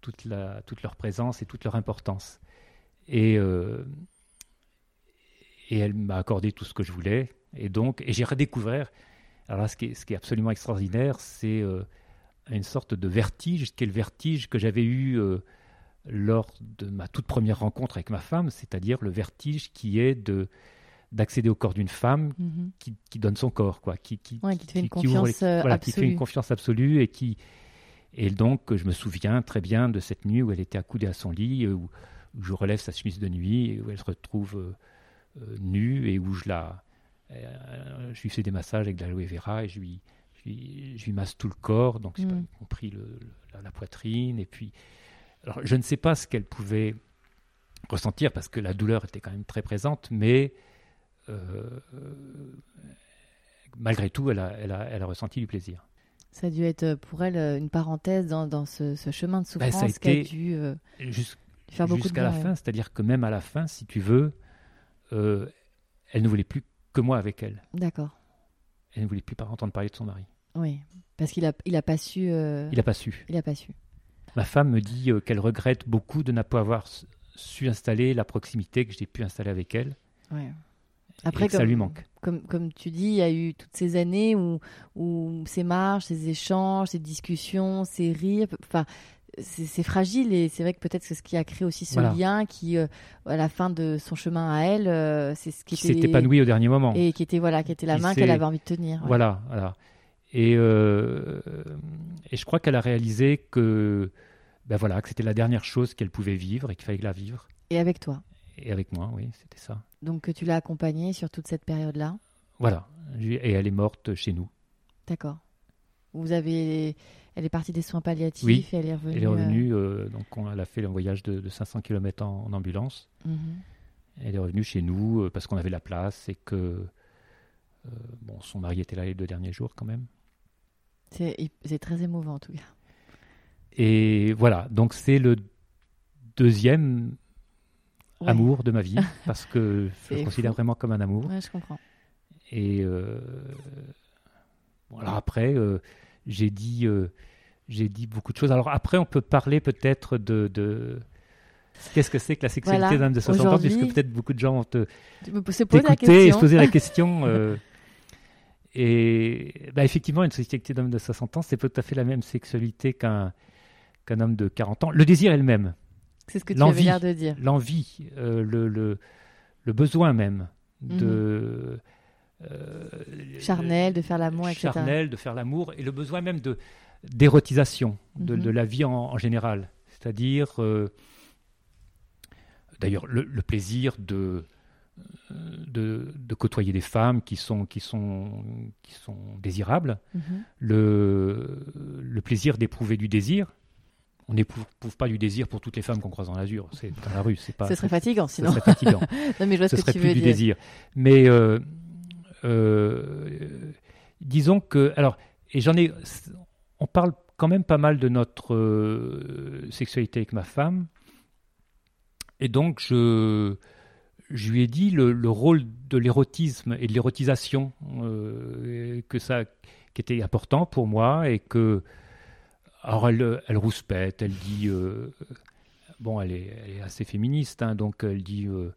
toute la, toute leur présence et toute leur importance. Et, euh, et elle m'a accordé tout ce que je voulais. Et donc, et j'ai redécouvert. Alors là, ce qui est, ce qui est absolument extraordinaire, c'est euh, une sorte de vertige, qui est le vertige que j'avais eu euh, lors de ma toute première rencontre avec ma femme, c'est-à-dire le vertige qui est de d'accéder au corps d'une femme Mhm. qui, qui donne son corps, quoi, qui, qui, Ouais, qui te fait une confiance, euh, voilà, qui fait une confiance absolue et qui et donc je me souviens très bien de cette nuit où elle était accoudée à son lit, où, où je relève sa chemise de nuit, et où elle se retrouve euh, nue et où je la euh, je lui fais des massages avec de l'aloe vera et je lui je lui, je lui masse tout le corps, donc c'est pas- Mm. y compris le, le- la, la poitrine et puis alors je ne sais pas ce qu'elle pouvait ressentir parce que la douleur était quand même très présente, mais euh, malgré tout, elle a, elle, a, elle a ressenti du plaisir. Ça a dû être euh, pour elle euh, une parenthèse dans, dans ce, ce chemin de Bah, a souffrance qui a dû euh, Jus- faire beaucoup de Jusqu'à la fin, c'est-à-dire que même à la fin, si tu veux, euh, elle ne voulait plus que moi avec elle. D'accord. Elle ne voulait plus pas entendre parler de son mari. Oui. Parce qu'il a, il a pas su. euh, Il n'a pas su. il a pas su. Ma femme me dit euh, qu'elle regrette beaucoup de ne pas avoir s- su installer la proximité que j'ai pu installer avec elle. Ouais. Après, et que ça comme- lui manque. Comme, comme tu dis, il y a eu toutes ces années où, où ces marches, ces échanges, ces discussions, ces rires, enfin, c'est fragile et c'est vrai que peut-être c'est ce qui a créé aussi ce Voilà. lien qui, euh, à la fin de son chemin à elle, euh, c'est ce qui Qui était s'est épanoui au dernier moment. et qui était voilà, qui était la main qu'elle avait envie de tenir. ouais. Voilà, voilà. Et, euh, et je crois qu'elle a réalisé que, ben voilà, que c'était la dernière chose qu'elle pouvait vivre et qu'il fallait la vivre. Et avec toi. Et avec moi, oui, c'était ça. Donc tu l'as accompagnée sur toute cette période-là? Voilà. Et elle est morte chez nous. D'accord. Vous avez, elle est partie des soins palliatifs Oui, et elle est revenue. Elle est euh, revenue, euh, donc on, elle a fait un voyage de, de 500 km en, en ambulance. mhm. Elle est revenue chez nous euh, parce qu'on avait la place et que euh, bon, son mari était là les deux derniers jours quand même. C'est très émouvant en tout cas. Et voilà, donc c'est le deuxième Ouais. amour de ma vie parce que je le considère fou. vraiment comme un amour. Ouais, je comprends. Et euh, alors après, euh, j'ai dit, euh, j'ai dit beaucoup de choses. Alors après, on peut parler peut-être de, de- qu'est-ce que c'est que la sexualité Voilà. d'un homme de 60 ans, puisque peut-être beaucoup de gens vont te et se poser la question. euh, et bah, effectivement, une sexualité d'homme de 60 ans, c'est tout à fait la même sexualité qu'un qu'un homme de 40 ans. Le désir est le même. C'est ce que tu avais l'air de dire. l'envie, euh, le, le, le besoin même Mhm. de euh, Charnel, de faire l'amour, etc. charnel, de faire l'amour et le besoin même de d'érotisation de, Mhm. de la vie en, en général. C'est-à-dire, euh, d'ailleurs, le, le plaisir de, euh, de de côtoyer des femmes qui sont qui sont qui sont désirables, Mhm. le le plaisir d'éprouver du désir. On n'éprouve pas du désir pour toutes les femmes qu'on croise dans l'azur. C'est dans la rue, c'est pas. Ce serait fatigant ce sinon. serait fatigant non, mais je vois ce, ce que serait tu plus veux du dire. désir. Mais euh, euh, disons que, alors, et j'en ai, on parle quand même pas mal de notre euh, sexualité avec ma femme, et donc je, je lui ai dit le, le rôle de l'érotisme et de l'érotisation euh, que ça, qui était important pour moi et que, alors elle, elle rouspète, elle dit, euh, bon, elle est, assez féministe, hein, donc elle dit euh,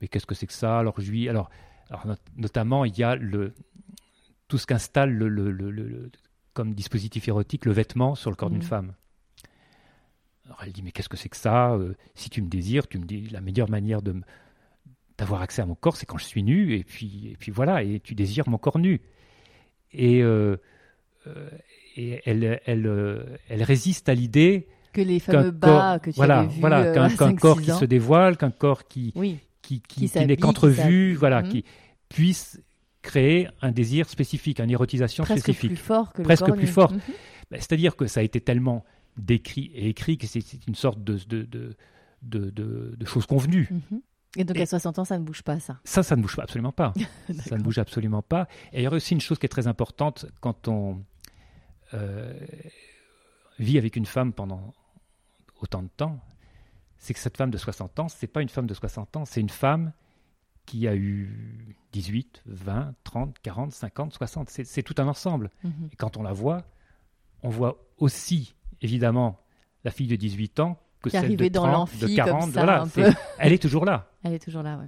mais qu'est-ce que c'est que ça? Alors je lui, alors, alors not- notamment il y a le tout ce qu'installe le, le- le- le- le- comme dispositif érotique le vêtement sur le corps d'une Mhm. femme. Alors elle dit mais qu'est-ce que c'est que ça Euh, Si tu me désires, tu me dis la meilleure manière de d'avoir accès à mon corps, c'est quand je suis nu et puis et puis voilà et tu désires mon corps nu. Et, euh, euh, et elle, elle, elle résiste à l'idée Que les qu'un fameux bas que tu voilà, avais voilà, qu'un 5-6 corps qui se dévoile, qu'un corps qui, Oui, qui, qui, Qui qui n'est qu'entrevu, qui voilà, s'habille. qui puisse créer un désir spécifique, une érotisation presque spécifique. plus fort que Presque le plus nu. fort. Mhm. Ben, C'est-à-dire que ça a été tellement décrit et écrit que c'est une sorte de, de, de, de, de- de chose convenue. Mhm. Et donc Et- à 60 ans, ça ne bouge pas, ça. Ça, ça ne bouge pas, absolument pas. ça ne bouge absolument pas. Et il y a aussi une chose qui est très importante quand on euh, vit avec une femme pendant autant de temps, c'est que cette femme de 60 ans, c'est pas une femme de 60 ans, c'est une femme qui a eu 18, 20, 30, 40, 50, 60. C'est tout un ensemble. Mhm. Et quand on la voit, on voit aussi, évidemment, la fille de 18 ans que Qui celle de dans 30, l'amphi de comme 40. ça, voilà, un elle est toujours là Elle est toujours là, ouais.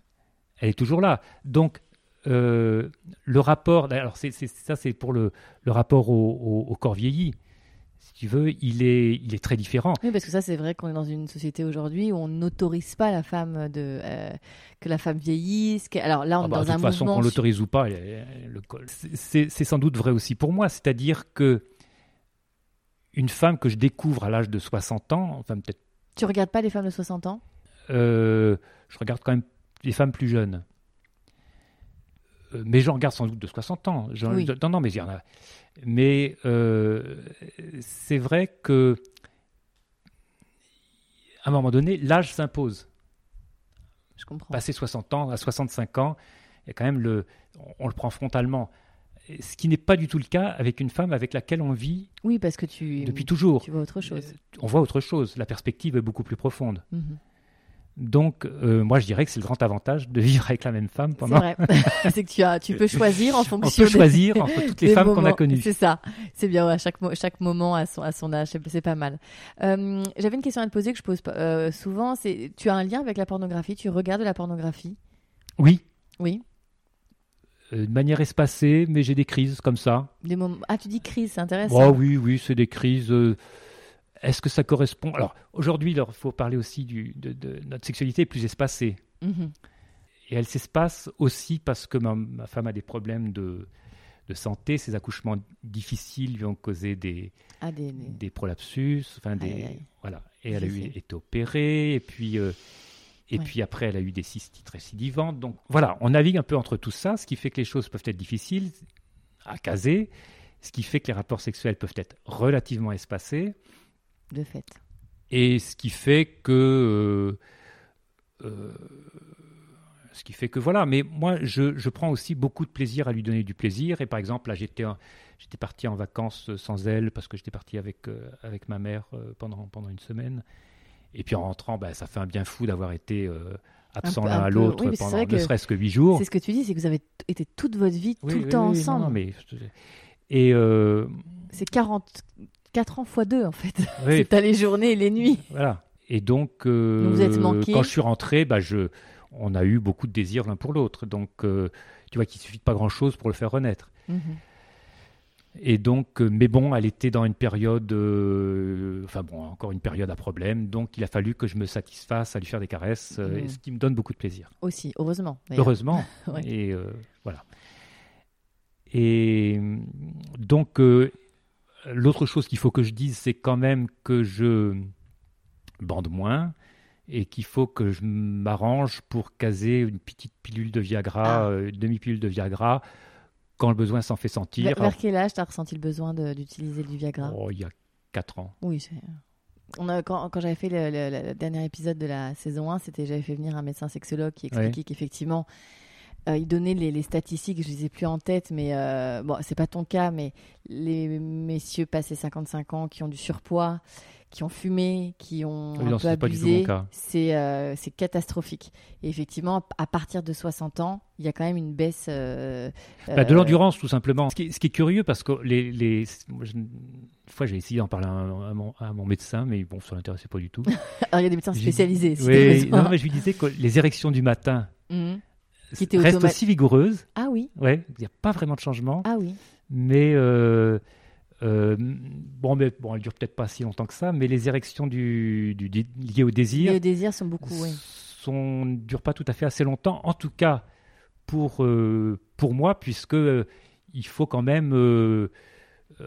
elle est toujours là. Donc, euh, le rapport, alors c'est- ça c'est pour le, le rapport au, au- au corps vieilli, si tu veux, il est, il est très différent. Oui, parce que ça, c'est vrai qu'on est dans une société aujourd'hui où on n'autorise pas la femme de euh, que la femme vieillisse. que- Alors là, on Ah est bah, dans de un toute façon, mouvement. qu'on l'autorise ou pas, le c'est sans doute vrai aussi pour moi, c'est-à-dire que une femme que je découvre à l'âge de 60 ans, enfin peut-être, Tu regardes pas les femmes de 60 ans? Euh, je regarde quand même les femmes plus jeunes. Euh, Mais j'en regarde sans doute de 60 ans. Oui. Non, non, mais il y en a. Mais euh, c'est vrai que à un moment donné, l'âge s'impose. Je comprends. Passer 60 ans, à 65 ans, il y a quand même le, on, on le prend frontalement. Ce qui n'est pas du tout le cas avec une femme avec laquelle on vit Oui, parce que tu depuis toujours. tu vois autre chose. Euh, On voit autre chose. La perspective est beaucoup plus profonde. Mhm. Donc, euh, moi, je dirais que c'est le grand avantage de vivre avec la même femme C'est pendant. vrai. c'est que tu as, tu peux choisir en On fonction. peut des- choisir entre toutes les des femmes qu'on a connues. C'est ça. C'est bien. ouais, chaque chaque moment à son à son âge, c'est c'est pas mal. Euh, J'avais une question à te poser que je pose euh, souvent. C'est tu as un lien avec la pornographie? Tu regardes de la pornographie? Oui, Oui. de manière espacée, mais j'ai des crises comme ça. Des moments... Ah, tu dis crise, c'est intéressant. Oh oui, oui, c'est des crises. Est-ce que ça correspond Alors aujourd'hui, il faut parler aussi du, de, de- notre sexualité est plus espacée. Mhm. Et elle s'espace aussi parce que ma, ma femme a des problèmes de, de santé. Ses accouchements difficiles lui ont causé des, Ah, des, des- des prolapsus. Enfin, des. Voilà. Et elle a eu, été opérée. Et puis, euh, et Ouais. puis après, elle a eu des cystites récidivantes. Donc voilà, on navigue un peu entre tout ça, ce qui fait que les choses peuvent être difficiles à caser, ce qui fait que les rapports sexuels peuvent être relativement espacés de fait. Et ce qui fait que. Euh, euh, ce qui fait que voilà, mais moi je, je, prends aussi beaucoup de plaisir à lui donner du plaisir. Et par exemple, là j'étais, j'étais parti en vacances sans elle parce que j'étais parti avec, euh, avec ma mère pendant, pendant une semaine. Et puis en rentrant, bah, ça fait un bien fou d'avoir été absent l'un à l'autre oui, pendant ne serait-ce que huit jours. C'est ce que tu dis, c'est que vous avez été toute votre vie, tout le temps ensemble. Non, mais... Et. C'est 40, 4 ans fois 2 en fait. Oui. c'est pas les journées et les nuits. Voilà. Et donc, euh, quand je suis rentré, bah, je, on a eu beaucoup de désirs l'un pour l'autre. Donc, euh, tu vois qu'il ne suffit pas grand-chose pour le faire renaître. Mhm. Et donc, euh, mais bon, elle était dans une période, enfin bon, encore une période à problème. Donc, il a fallu que je me satisfasse à lui faire des caresses, mhm. ce qui me donne beaucoup de plaisir. Aussi, heureusement. Heureusement. ouais. Et voilà. Et donc, l'autre chose qu'il faut que je dise, c'est quand même que je bande moins et qu'il faut que je m'arrange pour caser une petite pilule de Viagra, Ah. euh, une demi-pilule de Viagra, quand le besoin s'en fait sentir. Vers, vers quel âge t'as ressenti le besoin d'utiliser du Viagra? Oh, il y a 4 ans. Oui, c'est. On a, quand quand j'avais fait le, le- le dernier épisode de la saison 1, c'était j'avais fait venir un médecin sexologue qui expliquait Ouais. qu'effectivement, euh, il donnait les, les statistiques, je les ai plus en tête, mais euh, bon, c'est pas ton cas, mais les messieurs passés 55 ans qui ont du surpoids, qui ont fumé, qui ont Oui, un non, peu abusé, c'est euh, c'est catastrophique. Et effectivement, à partir de 60 ans, il y a quand même une baisse. euh, Bah, de euh, l'endurance, tout simplement. Ce qui, est- ce qui est curieux, parce que les, une fois, j'ai essayé d'en parler à, mon, à mon médecin, mais bon, ça l'intéressait pas du tout. Alors, il y a des médecins spécialisés. si Oui, non, mais je lui disais que les érections du matin Mhm. Automa- aussi vigoureuses. Ah oui, Ouais, il n'y a pas vraiment de changement. ah oui. Mais euh, euh, bon, mais bon, elles durent peut-être pas si longtemps que ça. Mais les érections du, du- du- liées au désir Les désirs sont beaucoup, oui. sont ne durent pas tout à fait assez longtemps. En tout cas, pour euh, pour moi, puisque il faut quand même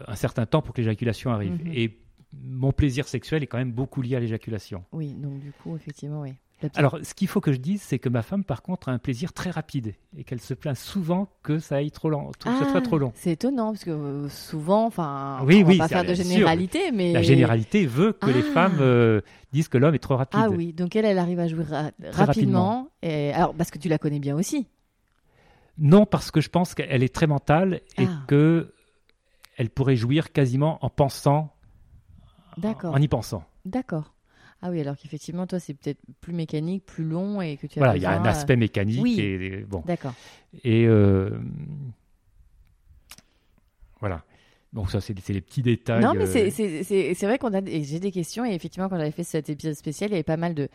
un certain temps pour que l'éjaculation arrive. Mhm. Et mon plaisir sexuel est quand même beaucoup lié à l'éjaculation. Oui, donc du coup, effectivement, oui. Alors, ce qu'il faut que je dise, c'est que ma femme, par contre, a un plaisir très rapide et qu'elle se plaint souvent que ça aille trop lent, que ce Ah, soit trop long. C'est étonnant parce que euh, souvent, enfin, Oui, on va oui, pas c'est- faire de sûr. généralité, mais La généralité veut que les Ah. femmes euh, disent que l'homme est trop rapide. Ah oui, donc elle, elle arrive à jouer ra- rapidement. rapidement. Et alors, parce que tu la connais bien aussi. Non, parce que je pense qu'elle est très mentale et Ah. que elle pourrait jouir quasiment en pensant, D'accord. en y pensant. D'accord. Ah oui, alors qu'effectivement, toi, c'est peut-être plus mécanique, plus long et que tu as Voilà, il y a un aspect mécanique oui. et, bon. D'accord. Et euh, voilà. Donc ça, c'est les petits détails. Non, mais euh, c'est- vrai qu'on a j'ai des questions et effectivement, quand j'avais fait cet épisode spécial, il y avait pas mal de,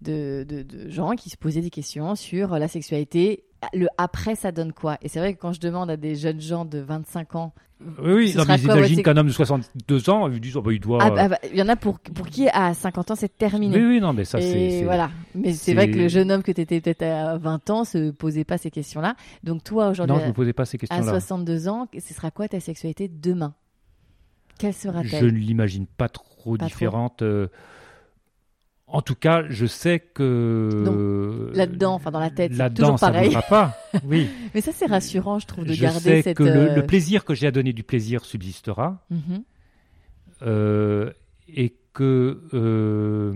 de, de, de gens qui se posaient des questions sur la sexualité. Le après, ça donne quoi? Et c'est vrai que quand je demande à des jeunes gens de 25 ans, Oui, oui, non, mais votre qu'un homme de 62 ans, ils disent, oh, bah, il doit. ah, bah, bah, il y en a pour, pour qui à 50 ans c'est terminé. oui, oui, non, mais ça, c'est. voilà. Mais c'est vrai que le jeune homme que tu étais peut-être à 20 ans se posait pas ces questions-là. Donc toi aujourd'hui Non, je ne me posais pas ces à questions-là. 62 ans, ce sera quoi ta sexualité demain? Quelle Je sera-t-elle ne l'imagine pas trop Pas trop. différente. euh, En tout cas, je sais que Là-dedans, enfin dans la tête, c'est là-dedans, toujours ça pareil. pas. Oui, Mais ça c'est rassurant, je trouve, de je garder sais cette. que le, euh, le plaisir que j'ai à donner du plaisir subsistera mhm. euh, et que euh,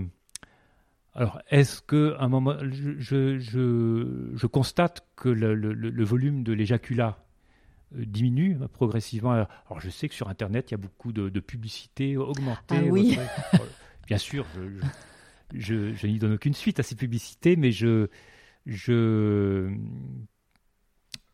alors est-ce que à un moment je, je, je, je constate que le, le- le- le volume de l'éjaculat diminue progressivement? Alors je sais que sur Internet il y a beaucoup de, de publicités augmentées. Ah oui. votre- Bien sûr, je, je, je- je n'y donne aucune suite à ces publicités, mais je je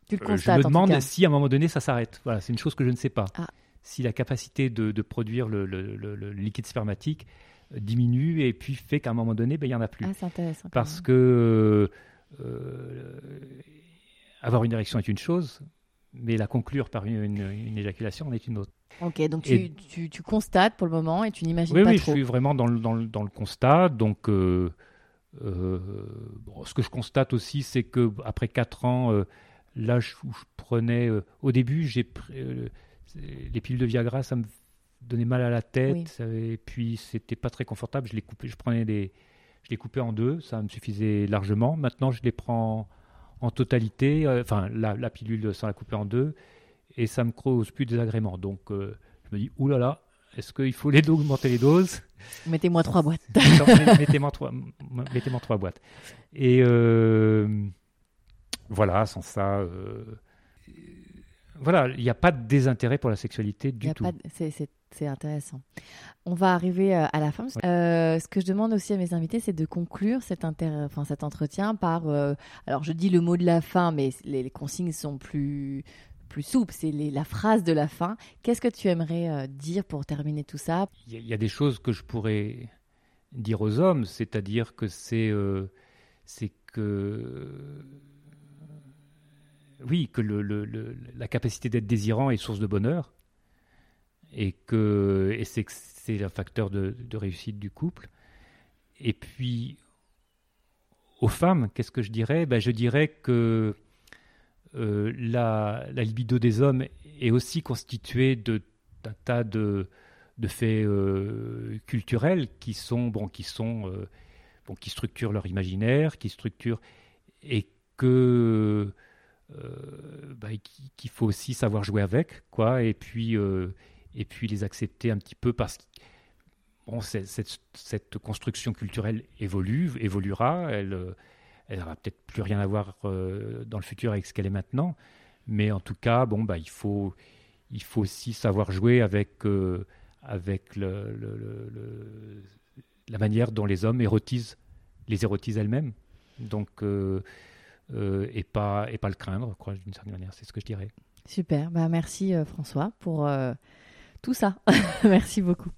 Tu le constates. je me demande si à un moment donné ça s'arrête. Voilà, c'est une chose que je ne sais pas. Ah. Si la capacité de, de produire le, le- le- le liquide spermatique diminue et puis fait qu'à un moment donné, ben, il n'y en a plus. Ah, c'est intéressant. Parce que euh, avoir une érection est une chose, mais la conclure par une, éjaculation en est une autre. Ok, donc tu, tu, constates pour le moment et tu n'imagines pas trop. Oui, je suis vraiment dans le, dans le, dans le constat. Donc, euh, euh, ce que je constate aussi, c'est que après 4 ans, euh, là, je, je prenais. au début, j'ai les pilules de Viagra, ça me donnait mal à la tête, et puis c'était pas très confortable. Je les coupais, je prenais des, je les coupais en deux, ça me suffisait largement. Maintenant, je les prends en totalité, euh, enfin la, pilule sans la couper en deux, et ça me cause plus désagrément. Donc euh, je me dis, oulala, là là, est-ce qu'il faut les augmenter les doses? Mettez-moi trois boîtes. mettez-moi trois, mettez trois boîtes. Et euh, voilà, sans ça, voilà, il n'y a pas de désintérêt pour la sexualité du tout. C'est intéressant. On va arriver euh, à la fin. Euh, ce que je demande aussi à mes invités, c'est de conclure cet, enfin, cet entretien par. Euh, alors, je dis le mot de la fin, mais les, consignes sont plus, plus souples. C'est la phrase de la fin. Qu'est-ce que tu aimerais dire pour terminer tout ça? Il y, a des choses que je pourrais dire aux hommes, c'est-à-dire que c'est c'est que oui, que la capacité d'être désirant est source de bonheur et que et c'est c'est un facteur de, réussite du couple. Et puis aux femmes, qu'est-ce que je dirais? Ben, je dirais que euh, la, libido des hommes est aussi constituée de d'un tas de, de faits euh, culturels qui sont bon qui sont euh, bon qui structurent leur imaginaire, qui structurent et que ben, qu'il faut aussi savoir jouer avec quoi et puis et puis les accepter un petit peu parce que bon, cette, construction culturelle évolue, évoluera, elle euh, elle n'aura peut-être plus rien à voir euh, dans le futur avec ce qu'elle est maintenant, mais en tout cas, bon, bah, il, faut, il faut aussi savoir jouer avec, euh, avec la manière dont les hommes érotisent, les érotisent elles-mêmes. Donc, et, pas, et pas le craindre, d'une certaine manière, c'est ce que je dirais. Super, bah, merci François pour tout ça. Merci beaucoup.